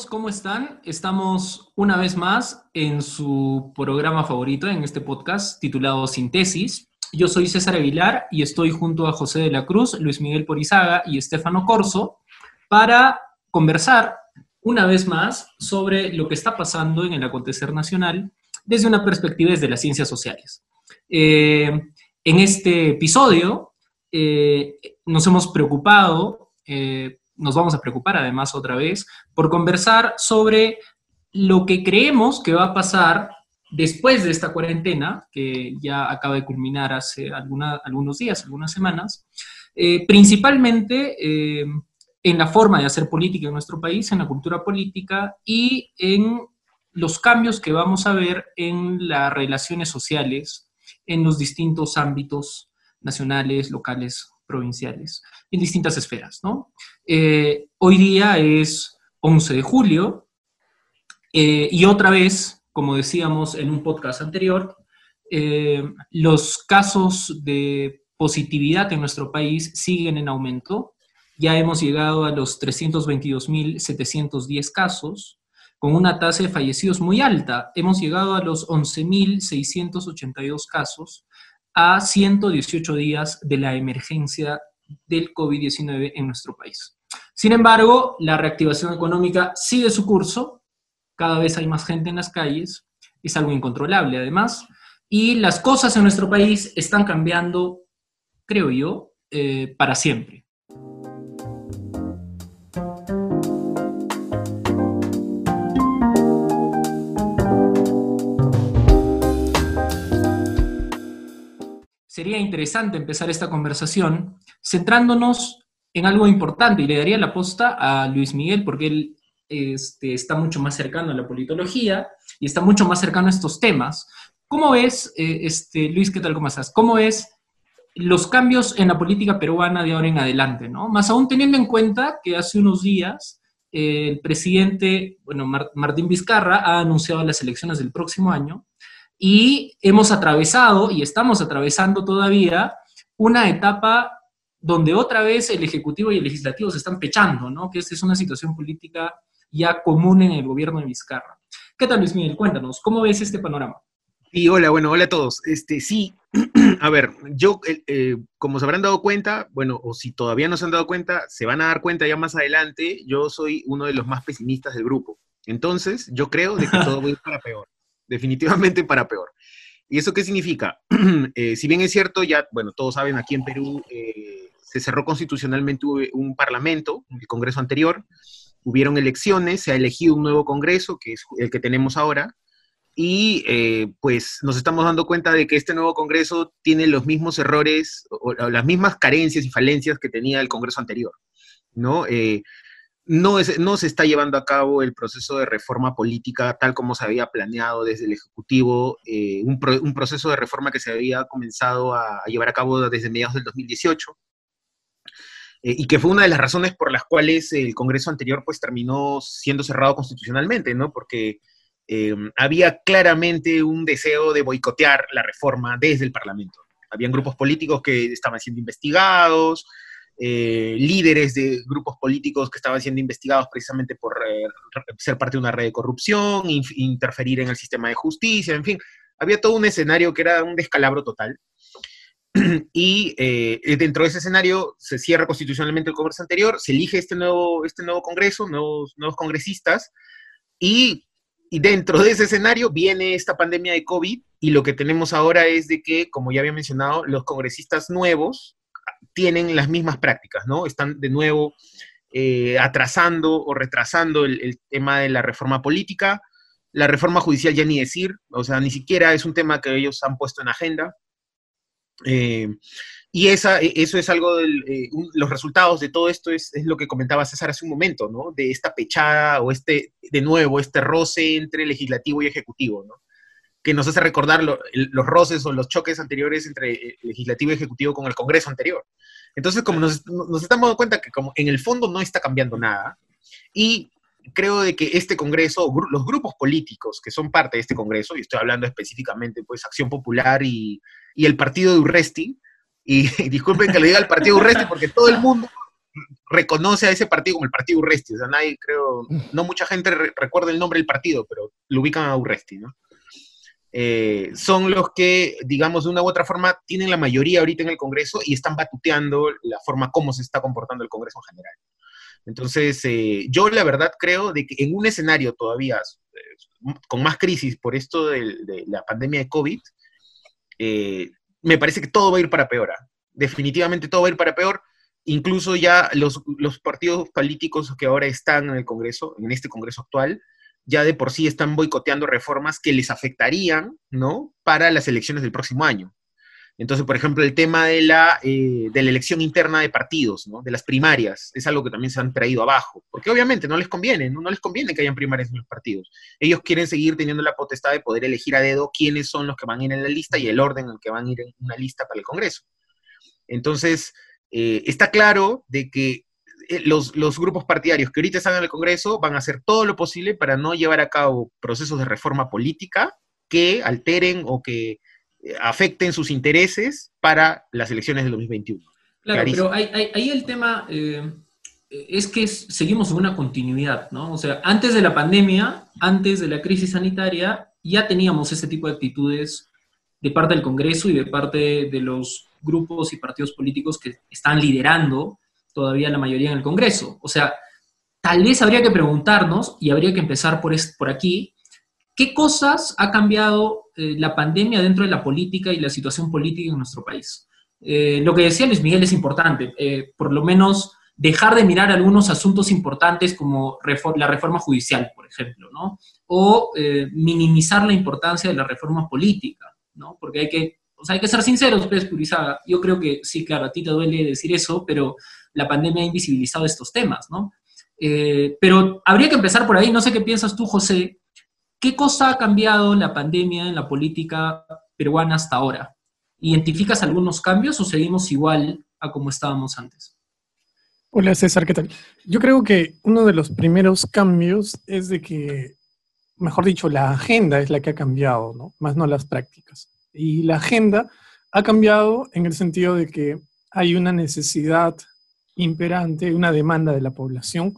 Amigos, ¿cómo están? Estamos una vez más en su programa favorito, en este podcast titulado Sintesis. Yo soy César Aguilar y estoy junto a José de la Cruz, Luis Miguel Porizaga y Estefano Corso para conversar una vez más sobre lo que está pasando en el acontecer nacional desde una perspectiva desde las ciencias sociales. Eh, en este episodio eh, nos hemos preocupado eh, nos vamos a preocupar además otra vez por conversar sobre lo que creemos que va a pasar después de esta cuarentena, que ya acaba de culminar hace algunos días, algunas semanas, eh, principalmente eh, en la forma de hacer política en nuestro país, en la cultura política y en los cambios que vamos a ver en las relaciones sociales en los distintos ámbitos nacionales, locales, provinciales, en distintas esferas. ¿no? Eh, hoy día es 11 de julio eh, y otra vez, como decíamos en un podcast anterior, eh, los casos de positividad en nuestro país siguen en aumento. Ya hemos llegado a los 322.710 casos, con una tasa de fallecidos muy alta. Hemos llegado a los 11.682 casos, a 118 días de la emergencia del COVID-19 en nuestro país. Sin embargo, la reactivación económica sigue su curso, cada vez hay más gente en las calles, es algo incontrolable además, y las cosas en nuestro país están cambiando, creo yo, eh, para siempre. sería interesante empezar esta conversación centrándonos en algo importante y le daría la posta a Luis Miguel porque él este, está mucho más cercano a la politología y está mucho más cercano a estos temas. ¿Cómo ves, eh, este, Luis, qué tal, cómo estás? ¿Cómo ves los cambios en la política peruana de ahora en adelante? ¿no? Más aún teniendo en cuenta que hace unos días eh, el presidente, bueno, Martín Vizcarra ha anunciado las elecciones del próximo año y hemos atravesado y estamos atravesando todavía una etapa donde otra vez el Ejecutivo y el Legislativo se están pechando, ¿no? Que esta es una situación política ya común en el gobierno de Vizcarra. ¿Qué tal, Luis Miguel? Cuéntanos, ¿cómo ves este panorama? Sí, hola, bueno, hola a todos. Este, sí, a ver, yo, eh, eh, como se habrán dado cuenta, bueno, o si todavía no se han dado cuenta, se van a dar cuenta ya más adelante, yo soy uno de los más pesimistas del grupo. Entonces, yo creo de que todo va a ir para peor definitivamente para peor. ¿Y eso qué significa? Eh, si bien es cierto, ya, bueno, todos saben, aquí en Perú eh, se cerró constitucionalmente un parlamento, el Congreso anterior, hubieron elecciones, se ha elegido un nuevo Congreso, que es el que tenemos ahora, y eh, pues nos estamos dando cuenta de que este nuevo Congreso tiene los mismos errores o, las mismas carencias y falencias que tenía el Congreso anterior, ¿no? no, no se está llevando a cabo el proceso de reforma política tal como se había planeado desde el Ejecutivo, eh, un, proceso de reforma que se había comenzado a, llevar a cabo desde mediados del 2018. Eh, y que fue una de las razones por las cuales el Congreso anterior pues terminó siendo cerrado constitucionalmente, ¿no? Porque eh, había claramente un deseo de boicotear la reforma desde el Parlamento. Habían grupos políticos que estaban siendo investigados, eh, líderes de grupos políticos que estaban siendo investigados precisamente por ser parte de una red de corrupción, interferir en el sistema de justicia, en fin, había todo un escenario que era un descalabro total. Y eh, dentro de ese escenario se cierra constitucionalmente el Congreso anterior, se elige este nuevo, este nuevo Congreso, nuevos, nuevos congresistas, y, y dentro de ese escenario viene esta pandemia de COVID, y lo que tenemos ahora es de que, como ya había mencionado, los congresistas nuevos, tienen las mismas prácticas, ¿no? Están de nuevo eh, atrasando o retrasando el, tema de la reforma política. La reforma judicial ya ni decir, o sea, ni siquiera es un tema que ellos han puesto en agenda. Eh, y esa, e, eso es algo, de eh, los resultados de todo esto es, lo que comentaba César hace un momento, ¿no? De esta pechada o este, de nuevo, este roce entre legislativo y ejecutivo, ¿no? que nos hace recordar los roces o los choques anteriores entre el legislativo y ejecutivo con el Congreso anterior. Entonces, como nos, nos estamos dando cuenta que como en el fondo no está cambiando nada, y creo de que este Congreso, los grupos políticos que son parte de este Congreso, y estoy hablando específicamente pues Acción Popular y, y el partido de Urresti, y, disculpen que le diga el partido de Urresti porque todo el mundo reconoce a ese partido como el partido Urresti, o sea, nadie creo, no mucha gente recuerda el nombre del partido, pero lo ubican a Urresti, ¿no? Eh, son los que, digamos, de una u otra forma, tienen la mayoría ahorita en el Congreso y están batuteando la forma como se está comportando el Congreso en general. Entonces, eh, yo la verdad creo de que en un escenario todavía eh, con más crisis por esto de, la pandemia de COVID, eh, me parece que todo va a ir para peor. ¿ah? Definitivamente todo va a ir para peor. Incluso ya los, los partidos políticos que ahora están en el Congreso, en este Congreso actual, ya de por sí están boicoteando reformas que les afectarían, ¿no? Para las elecciones del próximo año. Entonces, por ejemplo, el tema de la, eh, de la elección interna de partidos, ¿no? de las primarias, es algo que también se han traído abajo, porque obviamente no les conviene, ¿no? les conviene que hayan primarias en los partidos. Ellos quieren seguir teniendo la potestad de poder elegir a dedo quiénes son los que van a ir en la lista y el orden en el que van a ir en una lista para el Congreso. Entonces, eh, está claro de que eh, los, los, grupos partidarios que ahorita están en el Congreso van a hacer todo lo posible para no llevar a cabo procesos de reforma política que alteren o que afecten sus intereses para las elecciones del 2021. Claro, pero ahí, el tema eh, es que seguimos en una continuidad, ¿no? O sea, antes de la pandemia, antes de la crisis sanitaria, ya teníamos ese tipo de actitudes de parte del Congreso y de parte de los grupos y partidos políticos que están liderando todavía la mayoría en el Congreso. O sea, tal vez habría que preguntarnos, y habría que empezar por, por aquí, ¿qué cosas ha cambiado eh, la pandemia dentro de la política y la situación política en nuestro país. Eh, lo que decía Luis Miguel es importante, eh, por lo menos dejar de mirar algunos asuntos importantes como la reforma judicial, por ejemplo, ¿no? O minimizar la importancia de la reforma política, ¿no? Porque hay que, o sea, hay que ser sinceros, pues, Purizaga. Yo creo que sí, claro, a ti te duele decir eso, pero la pandemia ha invisibilizado estos temas, ¿no? pero habría que empezar por ahí. No sé qué piensas tú, José, ¿Qué cosa ha cambiado la pandemia en la política peruana hasta ahora? ¿Identificas algunos cambios o seguimos igual a como estábamos antes? Hola César, ¿qué tal? Yo creo que uno de los primeros cambios es de que, mejor dicho, la agenda es la que ha cambiado, ¿no? Más no las prácticas. Y la agenda ha cambiado en el sentido de que hay una necesidad imperante, una demanda de la población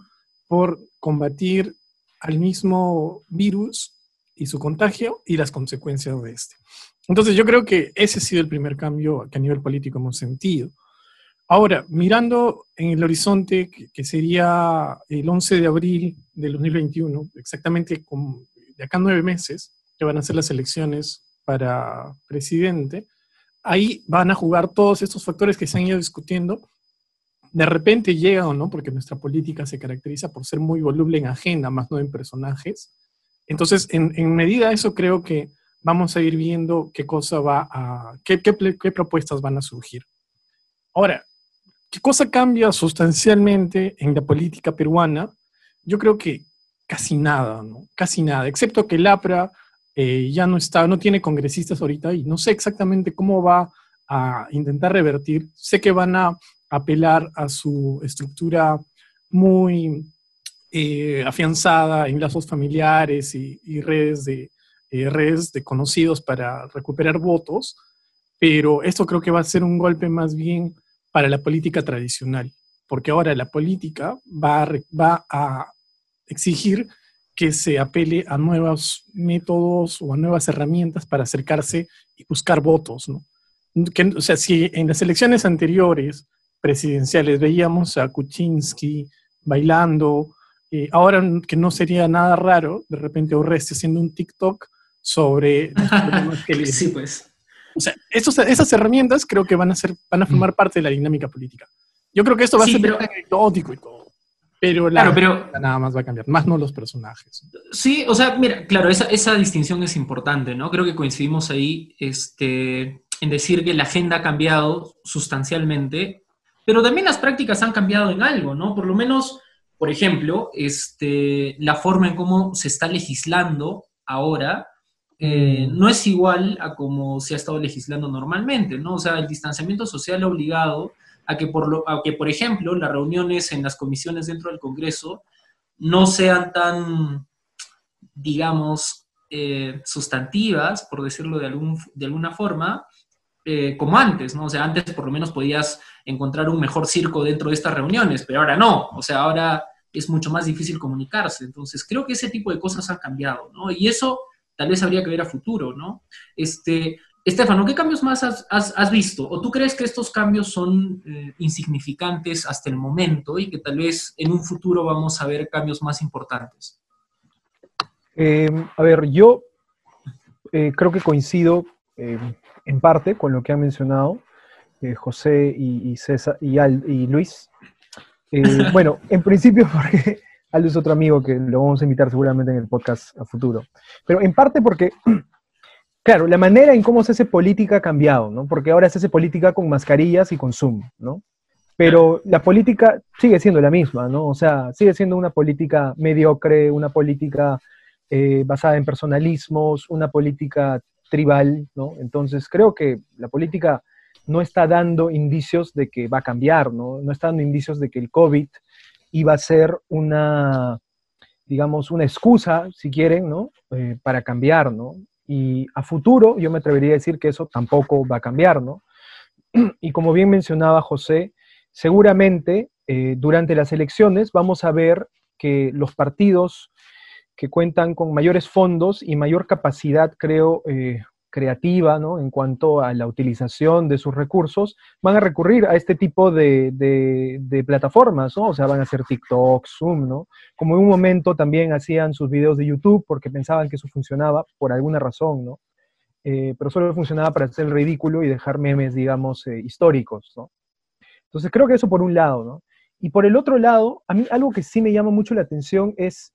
por combatir al mismo virus y su contagio y las consecuencias de este. Entonces yo creo que ese ha sido el primer cambio que a nivel político hemos sentido. Ahora, mirando en el horizonte, que, sería el 11 de abril del 2021, exactamente con, de acá nueve meses, que van a ser las elecciones para presidente, ahí van a jugar todos estos factores que se han ido discutiendo de repente llega o no, porque nuestra política se caracteriza por ser muy voluble en agenda, más no en personajes. Entonces, en, medida de eso, creo que vamos a ir viendo qué cosa va a, qué, qué, propuestas van a surgir. Ahora, ¿qué cosa cambia sustancialmente en la política peruana? Yo creo que casi nada, ¿no? Casi nada, excepto que el APRA eh, ya no está, no tiene congresistas ahorita y no sé exactamente cómo va a intentar revertir. Sé que van a apelar a su estructura muy eh, afianzada en lazos familiares y, redes, de, eh, redes de conocidos para recuperar votos, pero esto creo que va a ser un golpe más bien para la política tradicional, porque ahora la política va a, va a exigir que se apele a nuevos métodos o a nuevas herramientas para acercarse y buscar votos, ¿no? o sea, si en las elecciones anteriores presidenciales. Veíamos a Kuczynski bailando. Eh, ahora que no sería nada raro, de repente Oreste haciendo un TikTok sobre que Sí, pues. O sea, esas herramientas creo que van a, ser, van a formar mm. parte de la dinámica política. Yo creo que esto va a ser pero, anecdótico y todo. Pero, la, pero nada más va a cambiar, más no los personajes. Sí, o sea, mira, claro, esa, esa distinción es importante, ¿no? Creo que coincidimos ahí este, en decir que la agenda ha cambiado sustancialmente pero también las prácticas han cambiado en algo, ¿no? Por lo menos, por ejemplo, este, la forma en cómo se está legislando ahora eh, no es igual a como se ha estado legislando normalmente, ¿no? O sea, el distanciamiento social ha obligado a que, por lo, a que, por ejemplo, las reuniones en las comisiones dentro del Congreso no sean tan, digamos, eh, sustantivas, por decirlo de, algún, de alguna forma, eh, como antes, ¿no? O sea, antes por lo menos podías encontrar un mejor circo dentro de estas reuniones, pero ahora no, o sea, ahora es mucho más difícil comunicarse. Entonces, creo que ese tipo de cosas han cambiado, ¿no? Y eso tal vez habría que ver a futuro, ¿no? Este, Estefano, ¿qué cambios más has, visto? ¿O tú crees que estos cambios son eh, insignificantes hasta el momento y que tal vez en un futuro vamos a ver cambios más importantes? Em, a ver, yo eh, creo que coincido en parte con lo que han mencionado eh, José y, César y, y Luis. bueno, en principio porque Aldo es otro amigo que lo vamos a invitar seguramente en el podcast a futuro. Pero en parte porque, claro, la manera en cómo se hace política ha cambiado, ¿no? Porque ahora se hace política con mascarillas y con Zoom, ¿no? Pero la política sigue siendo la misma, ¿no? O sea, sigue siendo una política mediocre, una política eh, basada en personalismos, una política tribal, ¿no? Entonces creo que la política no está dando indicios de que va a cambiar, ¿no? No está dando indicios de que el COVID iba a ser una, digamos, una excusa, si quieren, ¿no? Eh, para cambiar, ¿no? Y a futuro yo me atrevería a decir que eso tampoco va a cambiar, ¿no? Y como bien mencionaba José, seguramente eh, durante las elecciones vamos a ver que los partidos que cuentan con mayores fondos y mayor capacidad, creo, eh, creativa, ¿no? En cuanto a la utilización de sus recursos, van a recurrir a este tipo de, de, plataformas, ¿no? O sea, van a hacer TikTok, Zoom, ¿no? Como en un momento también hacían sus videos de YouTube porque pensaban que eso funcionaba por alguna razón, ¿no? Eh, pero solo funcionaba para hacer el ridículo y dejar memes, digamos, eh, históricos, ¿no? Entonces creo que eso por un lado, ¿no? Y por el otro lado, a mí algo que sí me llama mucho la atención es,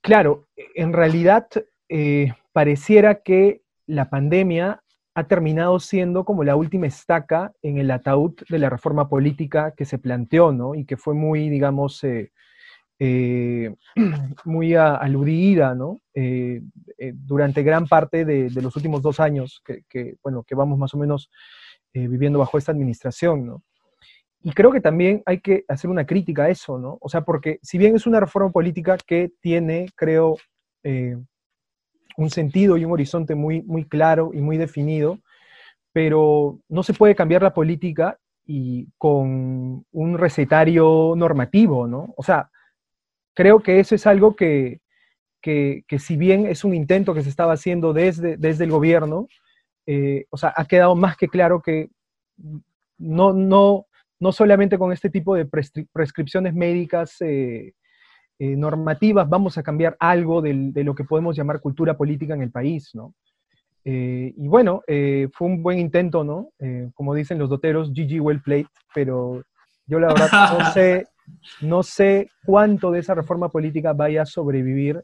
claro, en realidad eh, pareciera que la pandemia ha terminado siendo como la última estaca en el ataúd de la reforma política que se planteó, ¿no? Y que fue muy, digamos, eh, eh, muy aludida, ¿no? Eh, durante gran parte de, los últimos dos años que, bueno, que vamos más o menos viviendo bajo esta administración, ¿no? Y creo que también hay que hacer una crítica a eso, ¿no? O sea, porque si bien es una reforma política que tiene, creo, un sentido y un horizonte muy, muy claro y muy definido, pero no se puede cambiar la política y con un recetario normativo, ¿no? O sea, creo que eso es algo que, que, si bien es un intento que se estaba haciendo desde, desde el gobierno, eh, o sea, ha quedado más que claro que no, no, no solamente con este tipo de prescripciones médicas eh, eh, normativas vamos a cambiar algo de lo que podemos llamar cultura política en el país, ¿no? Eh, y bueno, eh, fue un buen intento, ¿no? como dicen los doteros, GG well played, pero yo la verdad no sé, no sé cuánto de esa reforma política vaya a sobrevivir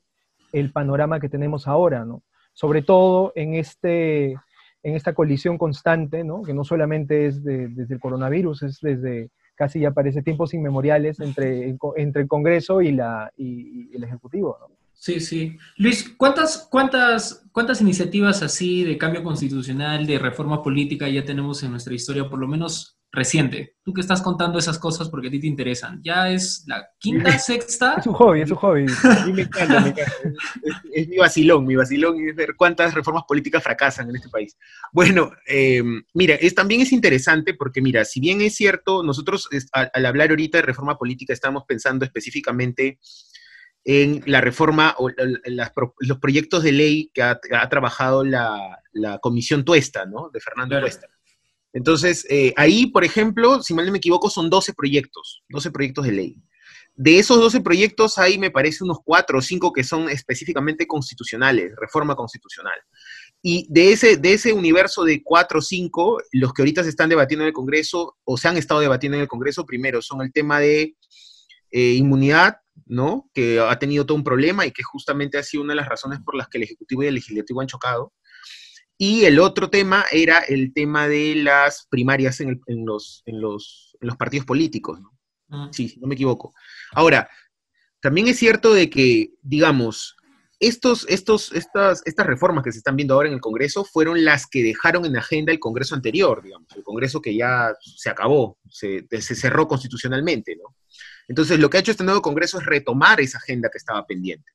el panorama que tenemos ahora, ¿no? Sobre todo en, este, en esta colisión constante, ¿no? Que no solamente es desde el coronavirus, es desde casi ya parece tiempos inmemoriales entre, entre el Congreso y, la, y, el Ejecutivo. Sí, sí. Luis, ¿cuántas, cuántas, ¿cuántas iniciativas así de cambio constitucional, de reforma política ya tenemos en nuestra historia, por lo menos reciente? Tú que estás contando esas cosas porque a ti te interesan. ¿Ya es la quinta, sexta? Es un hobby, es un hobby. me encanta, me encanta. Es, mi vacilón, mi vacilón es ver cuántas reformas políticas fracasan en este país. Bueno, em, mira, es, también es interesante porque, mira, si bien es cierto, nosotros al, hablar ahorita de reforma política estamos pensando específicamente en la reforma o los proyectos de ley que ha, trabajado la, comisión Tuesta, ¿no? De Fernando Tuesta. Entonces, eh, ahí, por ejemplo, si mal no me equivoco, son 12 proyectos, 12 proyectos de ley. De esos 12 proyectos, hay me parece unos 4 o 5 que son específicamente constitucionales, reforma constitucional. Y de ese, de ese universo de 4 o 5, los que ahorita se están debatiendo en el Congreso o se han estado debatiendo en el Congreso, primero son el tema de eh, inmunidad, ¿no? Que ha tenido todo un problema y que justamente ha sido una de las razones por las que el Ejecutivo y el Legislativo han chocado. Y el otro tema era el tema de las primarias en, los, en los, partidos políticos, ¿no? Ah. Sí, no me equivoco. Ahora, también es cierto de que, digamos, estos, estos, estas, estas reformas que se están viendo ahora en el Congreso fueron las que dejaron en agenda el Congreso anterior, digamos, el Congreso que ya se acabó, se, se cerró constitucionalmente, ¿no? Entonces, lo que ha hecho este nuevo Congreso es retomar esa agenda que estaba pendiente.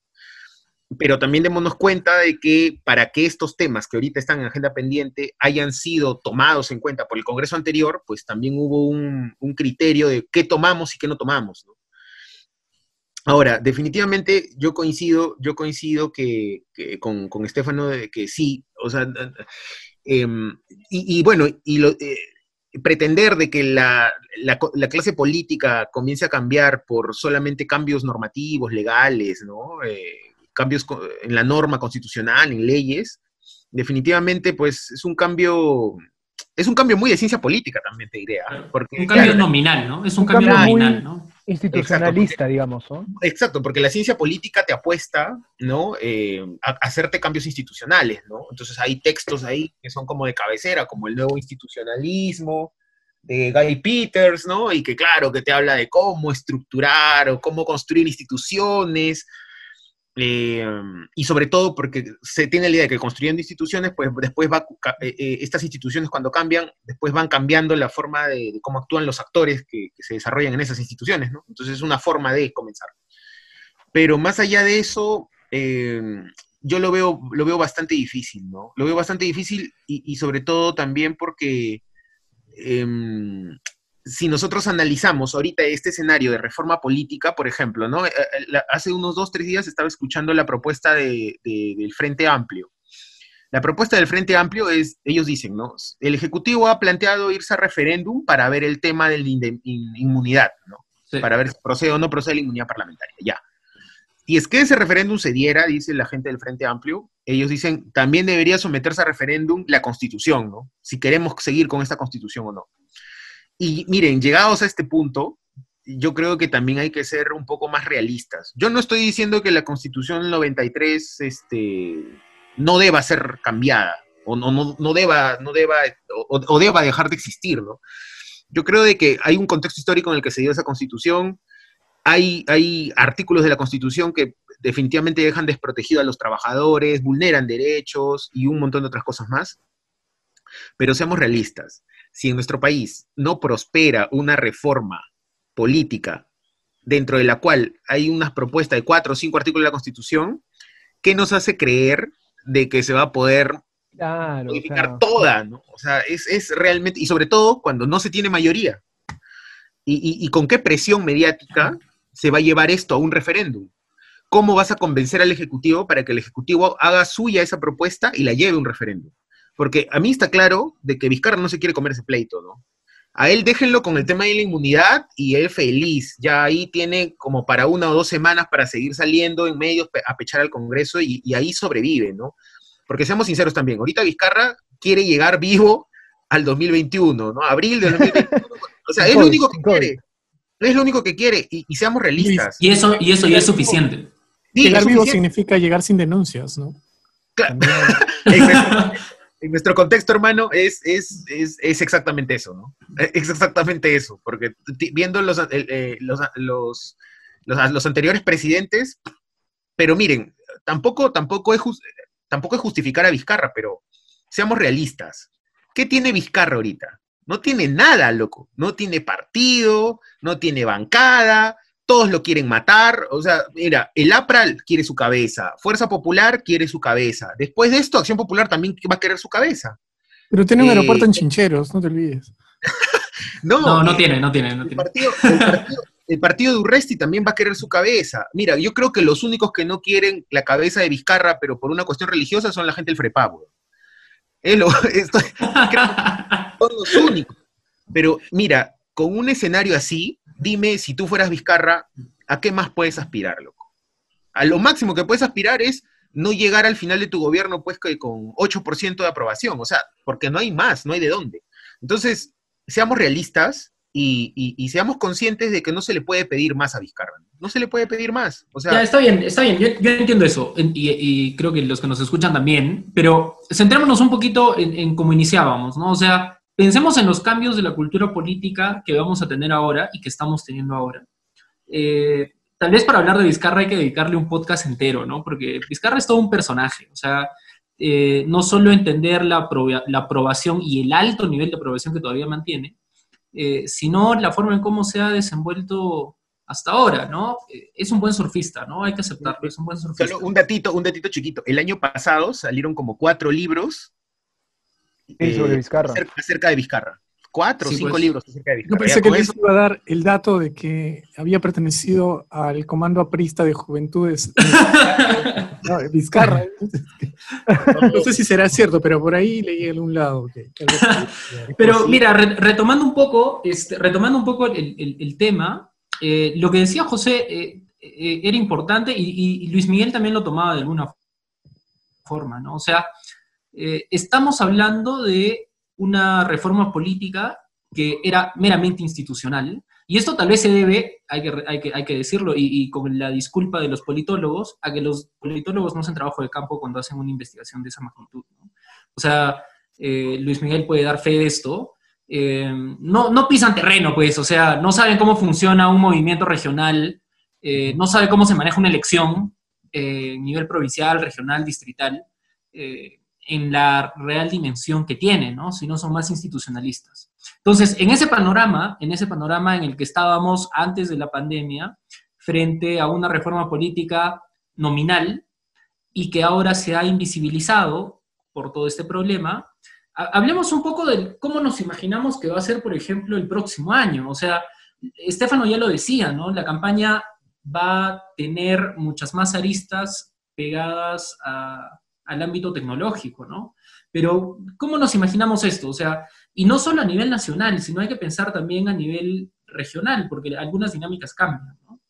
Pero también démonos cuenta de que para que estos temas que ahorita están en agenda pendiente hayan sido tomados en cuenta por el Congreso anterior, pues también hubo un, un criterio de qué tomamos y qué no tomamos. Ahora, definitivamente yo coincido, yo coincido que, con, con Estefano de que sí, o sea, em, y, bueno, y eh, pretender de que la, clase política comience a cambiar por solamente cambios normativos, legales, ¿no? Eh, cambios en la norma constitucional, en leyes, definitivamente pues es un cambio es un cambio muy de ciencia política también, te diría. Porque, un cambio nominal, ¿no? Es un, cambio, nominal, ¿no? Institucionalista, digamos, ¿no? Exacto, porque la ciencia política te apuesta, ¿no? Eh, a, hacerte cambios institucionales, ¿no? Entonces hay textos ahí que son como de cabecera, como el nuevo institucionalismo, de Guy Peters, ¿no? Y que claro, que te habla de cómo estructurar o cómo construir instituciones, eh, y sobre todo porque se tiene la idea de que construyendo instituciones, pues después va, eh, eh, estas instituciones cuando cambian, después van cambiando la forma de, cómo actúan los actores que, se desarrollan en esas instituciones, ¿no? Entonces es una forma de comenzar. Pero más allá de eso, yo lo veo, lo veo bastante difícil, ¿no? Lo veo bastante difícil y, sobre todo también porque em, si nosotros analizamos ahorita este escenario de reforma política, por ejemplo, ¿no? Eh, eh, hace unos dos, tres días estaba escuchando la propuesta del Frente Amplio. La propuesta del Frente Amplio es, ellos dicen, ¿no? El Ejecutivo ha planteado irse a referéndum para ver el tema de la inmunidad, ¿no? Para ver si procede o no procede la inmunidad parlamentaria, ya. Y es que ese referéndum se diera, dice la gente del Frente Amplio, ellos dicen, también debería someterse a referéndum la Constitución, ¿no? Si queremos seguir con esta Constitución o no. Y miren, llegados a este punto, yo creo que también hay que ser un poco más realistas. Yo no estoy diciendo que la Constitución del 93 este, no deba ser cambiada o no, no, deba, no deba, o, deba dejar de existir, ¿no? Yo creo de que hay un contexto histórico en el que se dio esa Constitución, hay, hay artículos de la Constitución que definitivamente dejan desprotegido a los trabajadores, vulneran derechos y un montón de otras cosas más. Pero seamos realistas si en nuestro país no prospera una reforma política dentro de la cual hay unas propuestas de cuatro o cinco artículos de la Constitución, ¿qué nos hace creer de que se va a poder modificar toda? ¿no? O sea, es, realmente, y sobre todo cuando no se tiene mayoría. Y, y con qué presión mediática se va a llevar esto a un referéndum? ¿Cómo vas a convencer al Ejecutivo para que el Ejecutivo haga suya esa propuesta y la lleve a un referéndum? Porque a mí está claro de que Vizcarra no se quiere comer ese pleito, ¿no? A él déjenlo con el tema de la inmunidad y él feliz. Ya ahí tiene como para una o dos semanas para seguir saliendo en medios a pechar al Congreso y, ahí sobrevive, ¿no? Porque seamos sinceros también, ahorita Vizcarra quiere llegar vivo al 2021, ¿no? Abril del 2021. o sea, es lo único que quiere. Es lo único que quiere y, seamos realistas. Y eso, y eso ya es suficiente. llegar vivo significa llegar sin denuncias, ¿no? Claro. en nuestro contexto, hermano, es, es, es, es, exactamente eso, ¿no? Es exactamente eso, porque viendo los, eh, los, los, los, anteriores presidentes, pero miren, tampoco, tampoco, es tampoco es justificar a Vizcarra, pero seamos realistas. ¿Qué tiene Vizcarra ahorita? No tiene nada, loco. No tiene partido, no tiene bancada, todos lo quieren matar. O sea, mira, el APRA quiere su cabeza, Fuerza Popular quiere su cabeza. Después de esto, Acción Popular también va a querer su cabeza. Pero tiene un aeropuerto en eh, Chincheros, no te olvides. no, no, tiene, no tiene. No el, Partido, el, partido, de Urresti también va a querer su cabeza. Mira, yo creo que los únicos que no quieren la cabeza de Vizcarra, pero por una cuestión religiosa, son la gente del Frepago. Es lo, son los únicos. Pero mira, con un escenario así, dime si tú fueras Vizcarra, ¿a qué más puedes aspirar, loco? A lo máximo que puedes aspirar es no llegar al final de tu gobierno pues con 8% de aprobación, o sea, porque no hay más, no hay de dónde. Entonces, seamos realistas y, seamos conscientes de que no se le puede pedir más a Vizcarra. No se le puede pedir más. O sea, está bien, está bien, yo, entiendo eso y, creo que los que nos escuchan también, pero centrémonos un poquito en, en cómo iniciábamos, ¿no? O sea, Pensemos en los cambios de la cultura política que vamos a tener ahora y que estamos teniendo ahora. Eh, tal vez para hablar de Vizcarra hay que dedicarle un podcast entero, ¿no? Porque Vizcarra es todo un personaje, o sea, eh, no solo entender la, aprobación y el alto nivel de aprobación que todavía mantiene, eh, sino la forma en cómo se ha desenvuelto hasta ahora, ¿no? Eh, es un buen surfista, ¿no? Hay que aceptarlo, es un buen surfista. Solo un datito, un datito chiquito. El año pasado salieron como cuatro libros sobre Vizcarra. acerca de Vizcarra cuatro o cinco pues. libros acerca de Yo pensé que les iba a dar el dato de que había pertenecido al Comando Aprista de Juventudes no, Vizcarra. no sé si será cierto, pero por ahí leí en un lado. pero mira, retomando un poco, este, retomando un poco el, tema, eh, lo que decía José eh, eh, era importante y, y, Luis Miguel también lo tomaba de alguna forma, ¿no? O sea, estamos hablando de una reforma política que era meramente institucional. Y esto tal vez se debe, hay que, hay que, hay que decirlo, y, con la disculpa de los politólogos, a que los politólogos no hacen trabajo de campo cuando hacen una investigación de esa magnitud. O sea, eh, Luis Miguel puede dar fe de esto. Eh, no, no pisan terreno, pues, o sea, no saben cómo funciona un movimiento regional, eh, no sabe cómo se maneja una elección a nivel provincial, regional, distrital en la real dimensión que tiene, ¿no? Si no son más institucionalistas. Entonces, en ese panorama, en ese panorama en el que estábamos antes de la pandemia, frente a una reforma política nominal y que ahora se ha invisibilizado por todo este problema, hablemos un poco de cómo nos imaginamos que va a ser, por ejemplo, el próximo año. O sea, Estefano ya lo decía, ¿no? La campaña va a tener muchas más aristas pegadas a, al ámbito tecnológico, ¿no? Pero, ¿cómo nos imaginamos esto? O sea, y no solo a nivel nacional, sino hay que pensar también a nivel regional, porque algunas dinámicas cambian, ¿no?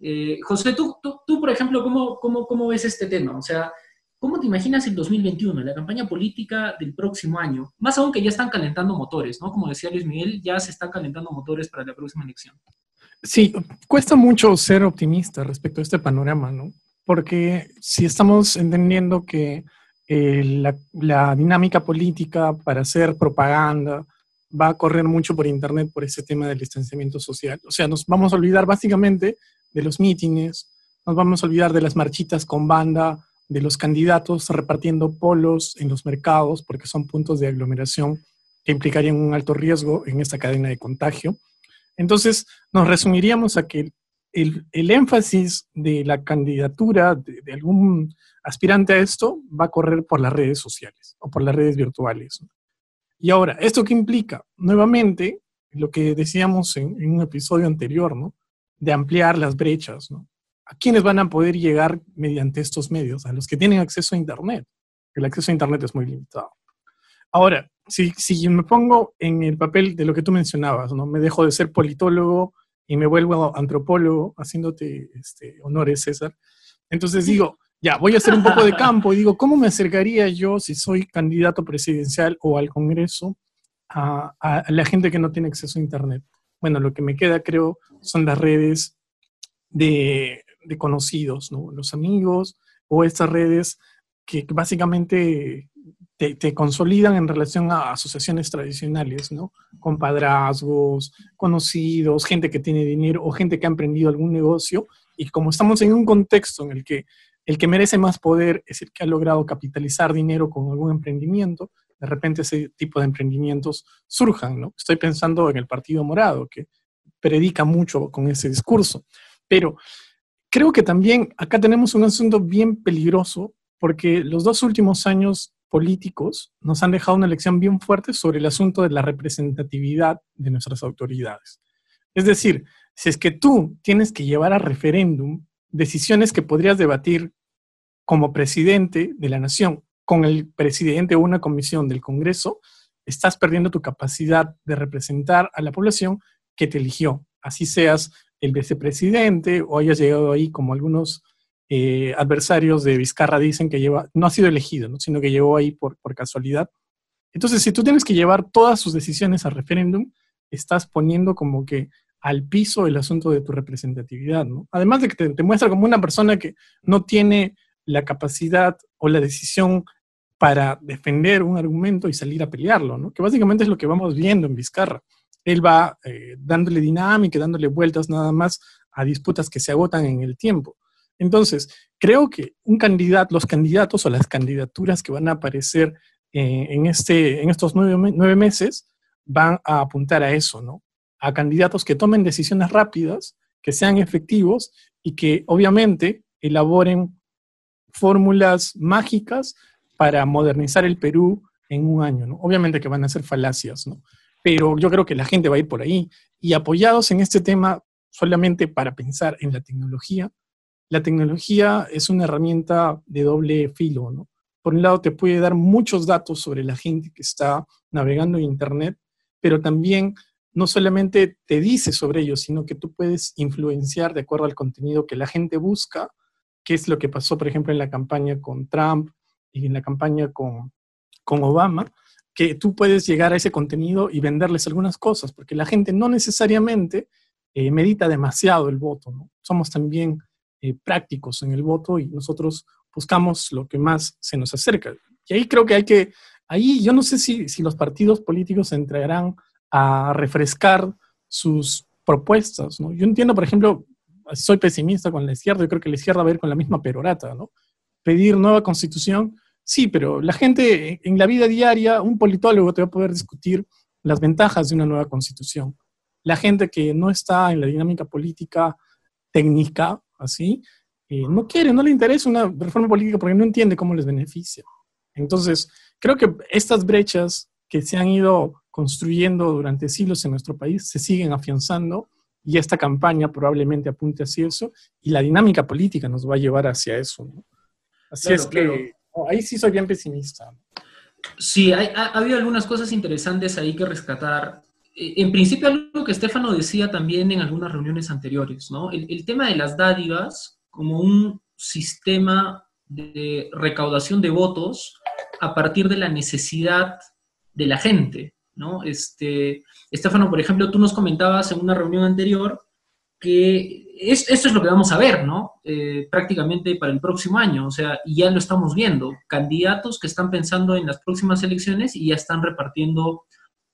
Eh, José, tú, tú, por ejemplo, ¿cómo, cómo, cómo ves este tema? O sea, ¿cómo te imaginas el 2021, la campaña política del próximo año? Más aún que ya están calentando motores, ¿no? Como decía Luis Miguel, ya se están calentando motores para la próxima elección. Sí, cuesta mucho ser optimista respecto a este panorama, ¿no? Porque si estamos entendiendo que eh, la, dinámica política para hacer propaganda va a correr mucho por Internet por ese tema del distanciamiento social. O sea, nos vamos a olvidar básicamente de los mítines, nos vamos a olvidar de las marchitas con banda, de los candidatos repartiendo polos en los mercados, porque son puntos de aglomeración que implicarían un alto riesgo en esta cadena de contagio. Entonces, nos resumiríamos a que el, énfasis de la candidatura de, algún aspirante a esto va a correr por las redes sociales o por las redes virtuales. Y ahora, ¿esto qué implica? Nuevamente, lo que decíamos en, un episodio anterior, ¿no? De ampliar las brechas, ¿no? ¿A quiénes van a poder llegar mediante estos medios? A los que tienen acceso a Internet. El acceso a Internet es muy limitado. Ahora, si, si me pongo en el papel de lo que tú mencionabas, ¿no? Me dejo de ser politólogo, y me vuelvo antropólogo, haciéndote este, honores, César. Entonces digo, ya, voy a hacer un poco de campo y digo, ¿cómo me acercaría yo, si soy candidato presidencial o al Congreso, a, la gente que no tiene acceso a Internet? Bueno, lo que me queda, creo, son las redes de, conocidos, ¿no? Los amigos o estas redes que básicamente te, consolidan en relación a asociaciones tradicionales, ¿no? Compadrazgos, conocidos, gente que tiene dinero o gente que ha emprendido algún negocio. Y como estamos en un contexto en el que el que merece más poder es el que ha logrado capitalizar dinero con algún emprendimiento, de repente ese tipo de emprendimientos surjan, ¿no? Estoy pensando en el Partido Morado, que predica mucho con ese discurso. Pero creo que también acá tenemos un asunto bien peligroso porque los dos últimos años políticos nos han dejado una lección bien fuerte sobre el asunto de la representatividad de nuestras autoridades. Es decir, si es que tú tienes que llevar a referéndum decisiones que podrías debatir como presidente de la nación con el presidente o una comisión del Congreso, estás perdiendo tu capacidad de representar a la población que te eligió, así seas el vicepresidente o hayas llegado ahí como algunos eh, adversarios de Vizcarra dicen que lleva, no ha sido elegido, sino que llegó ahí por, por casualidad. Entonces, si tú tienes que llevar todas sus decisiones a referéndum, estás poniendo como que al piso el asunto de tu representatividad. Además de que te, muestra como una persona que no tiene la capacidad o la decisión para defender un argumento y salir a pelearlo, ¿no? Que básicamente es lo que vamos viendo en Vizcarra. Él va eh, dándole dinámica, dándole vueltas nada más a disputas que se agotan en el tiempo. Entonces, creo que un candidato, los candidatos o las candidaturas que van a aparecer eh, en, este, en estos nueve, meses van a apuntar a eso, ¿no? A candidatos que tomen decisiones rápidas, que sean efectivos y que obviamente elaboren fórmulas mágicas para modernizar el Perú en un año, ¿no? Obviamente que van a ser falacias, ¿no? Pero yo creo que la gente va a ir por ahí. Y apoyados en este tema solamente para pensar en la tecnología, la tecnología es una herramienta de doble filo, ¿no? Por un lado, te puede dar muchos datos sobre la gente que está navegando en Internet, pero también no solamente te dice sobre ellos, sino que tú puedes influenciar de acuerdo al contenido que la gente busca, que es lo que pasó, por ejemplo, en la campaña con Trump y en la campaña con, con Obama, que tú puedes llegar a ese contenido y venderles algunas cosas, porque la gente no necesariamente eh, medita demasiado el voto, ¿no? Somos también eh, prácticos en el voto y nosotros buscamos lo que más se nos acerca. Y ahí creo que hay que, ahí yo no sé si, si los partidos políticos entrarán a refrescar sus propuestas, ¿no? Yo entiendo, por ejemplo, soy pesimista con la izquierda, yo creo que la izquierda va a ir con la misma perorata, ¿no? Pedir nueva constitución, sí, pero la gente en la vida diaria, un politólogo te va a poder discutir las ventajas de una nueva constitución. La gente que no está en la dinámica política técnica así, eh, no quiere, no le interesa una reforma política porque no entiende cómo les beneficia. Entonces, creo que estas brechas que se han ido construyendo durante siglos en nuestro país se siguen afianzando y esta campaña probablemente apunte hacia eso y la dinámica política nos va a llevar hacia eso. Así es que oh, ahí sí soy bien pesimista. Sí, ha, habido algunas cosas interesantes ahí que rescatar. Eh, en principio, algo que Estefano decía también en algunas reuniones anteriores, ¿no? El, tema de las dádivas como un sistema de recaudación de votos a partir de la necesidad de la gente, ¿no? Este, Estefano, por ejemplo, tú nos comentabas en una reunión anterior que es, esto es lo que vamos a ver, ¿no? Eh, prácticamente para el próximo año, o sea, y ya lo estamos viendo, candidatos que están pensando en las próximas elecciones y ya están repartiendo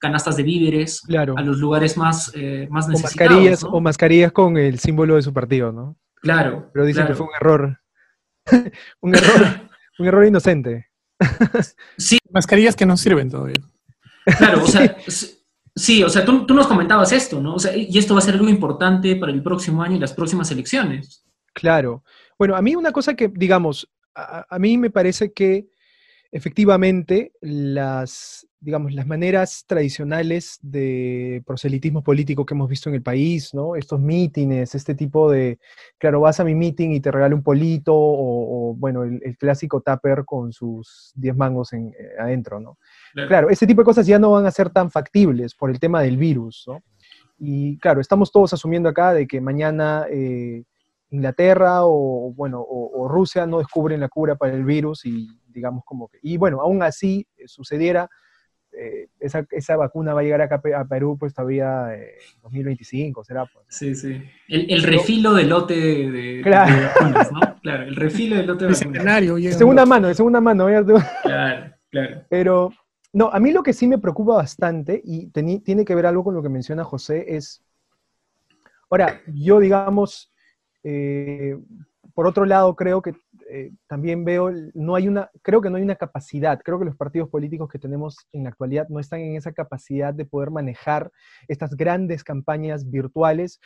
canastas de víveres a los lugares más, eh, más necesitados. O mascarillas, o mascarillas con el símbolo de su partido, ¿no? Claro. Pero dicen que fue un error. un error, un error inocente. sí. Mascarillas que no sirven todavía. Claro, o sea, sí, o sea, tú, nos comentabas esto, ¿no? O sea, y esto va a ser algo importante para el próximo año y las próximas elecciones. Claro. Bueno, a mí una cosa que, digamos, a mí me parece que efectivamente las, digamos, las maneras tradicionales de proselitismo político que hemos visto en el país, ¿no? Estos mítines, este tipo de, claro, vas a mi meeting y te regalo un polito, o, bueno, el, clásico tupper con sus 10 mangos en, eh, adentro, ¿no? Claro. ese tipo de cosas ya no van a ser tan factibles por el tema del virus, ¿no? Y claro, estamos todos asumiendo acá de que mañana eh, Inglaterra o, bueno, o, Rusia no descubren la cura para el virus y digamos como que, y bueno, aún así eh, sucediera, eh, esa, esa, vacuna va a llegar acá a Perú pues todavía en eh, 2025, será. Pues, sí, sí. El, el refilo de lote de, claro. vacunas, ¿no? Claro, el refilo de lote de vacunas. De segunda mano, de segunda mano. Claro, claro. Pero, no, a mí lo que sí me preocupa bastante, y tiene que ver algo con lo que menciona José, es, ahora, yo digamos, eh, por otro lado, creo que eh, también veo, no hay una, creo que no hay una capacidad, creo que los partidos políticos que tenemos en la actualidad no están en esa capacidad de poder manejar estas grandes campañas virtuales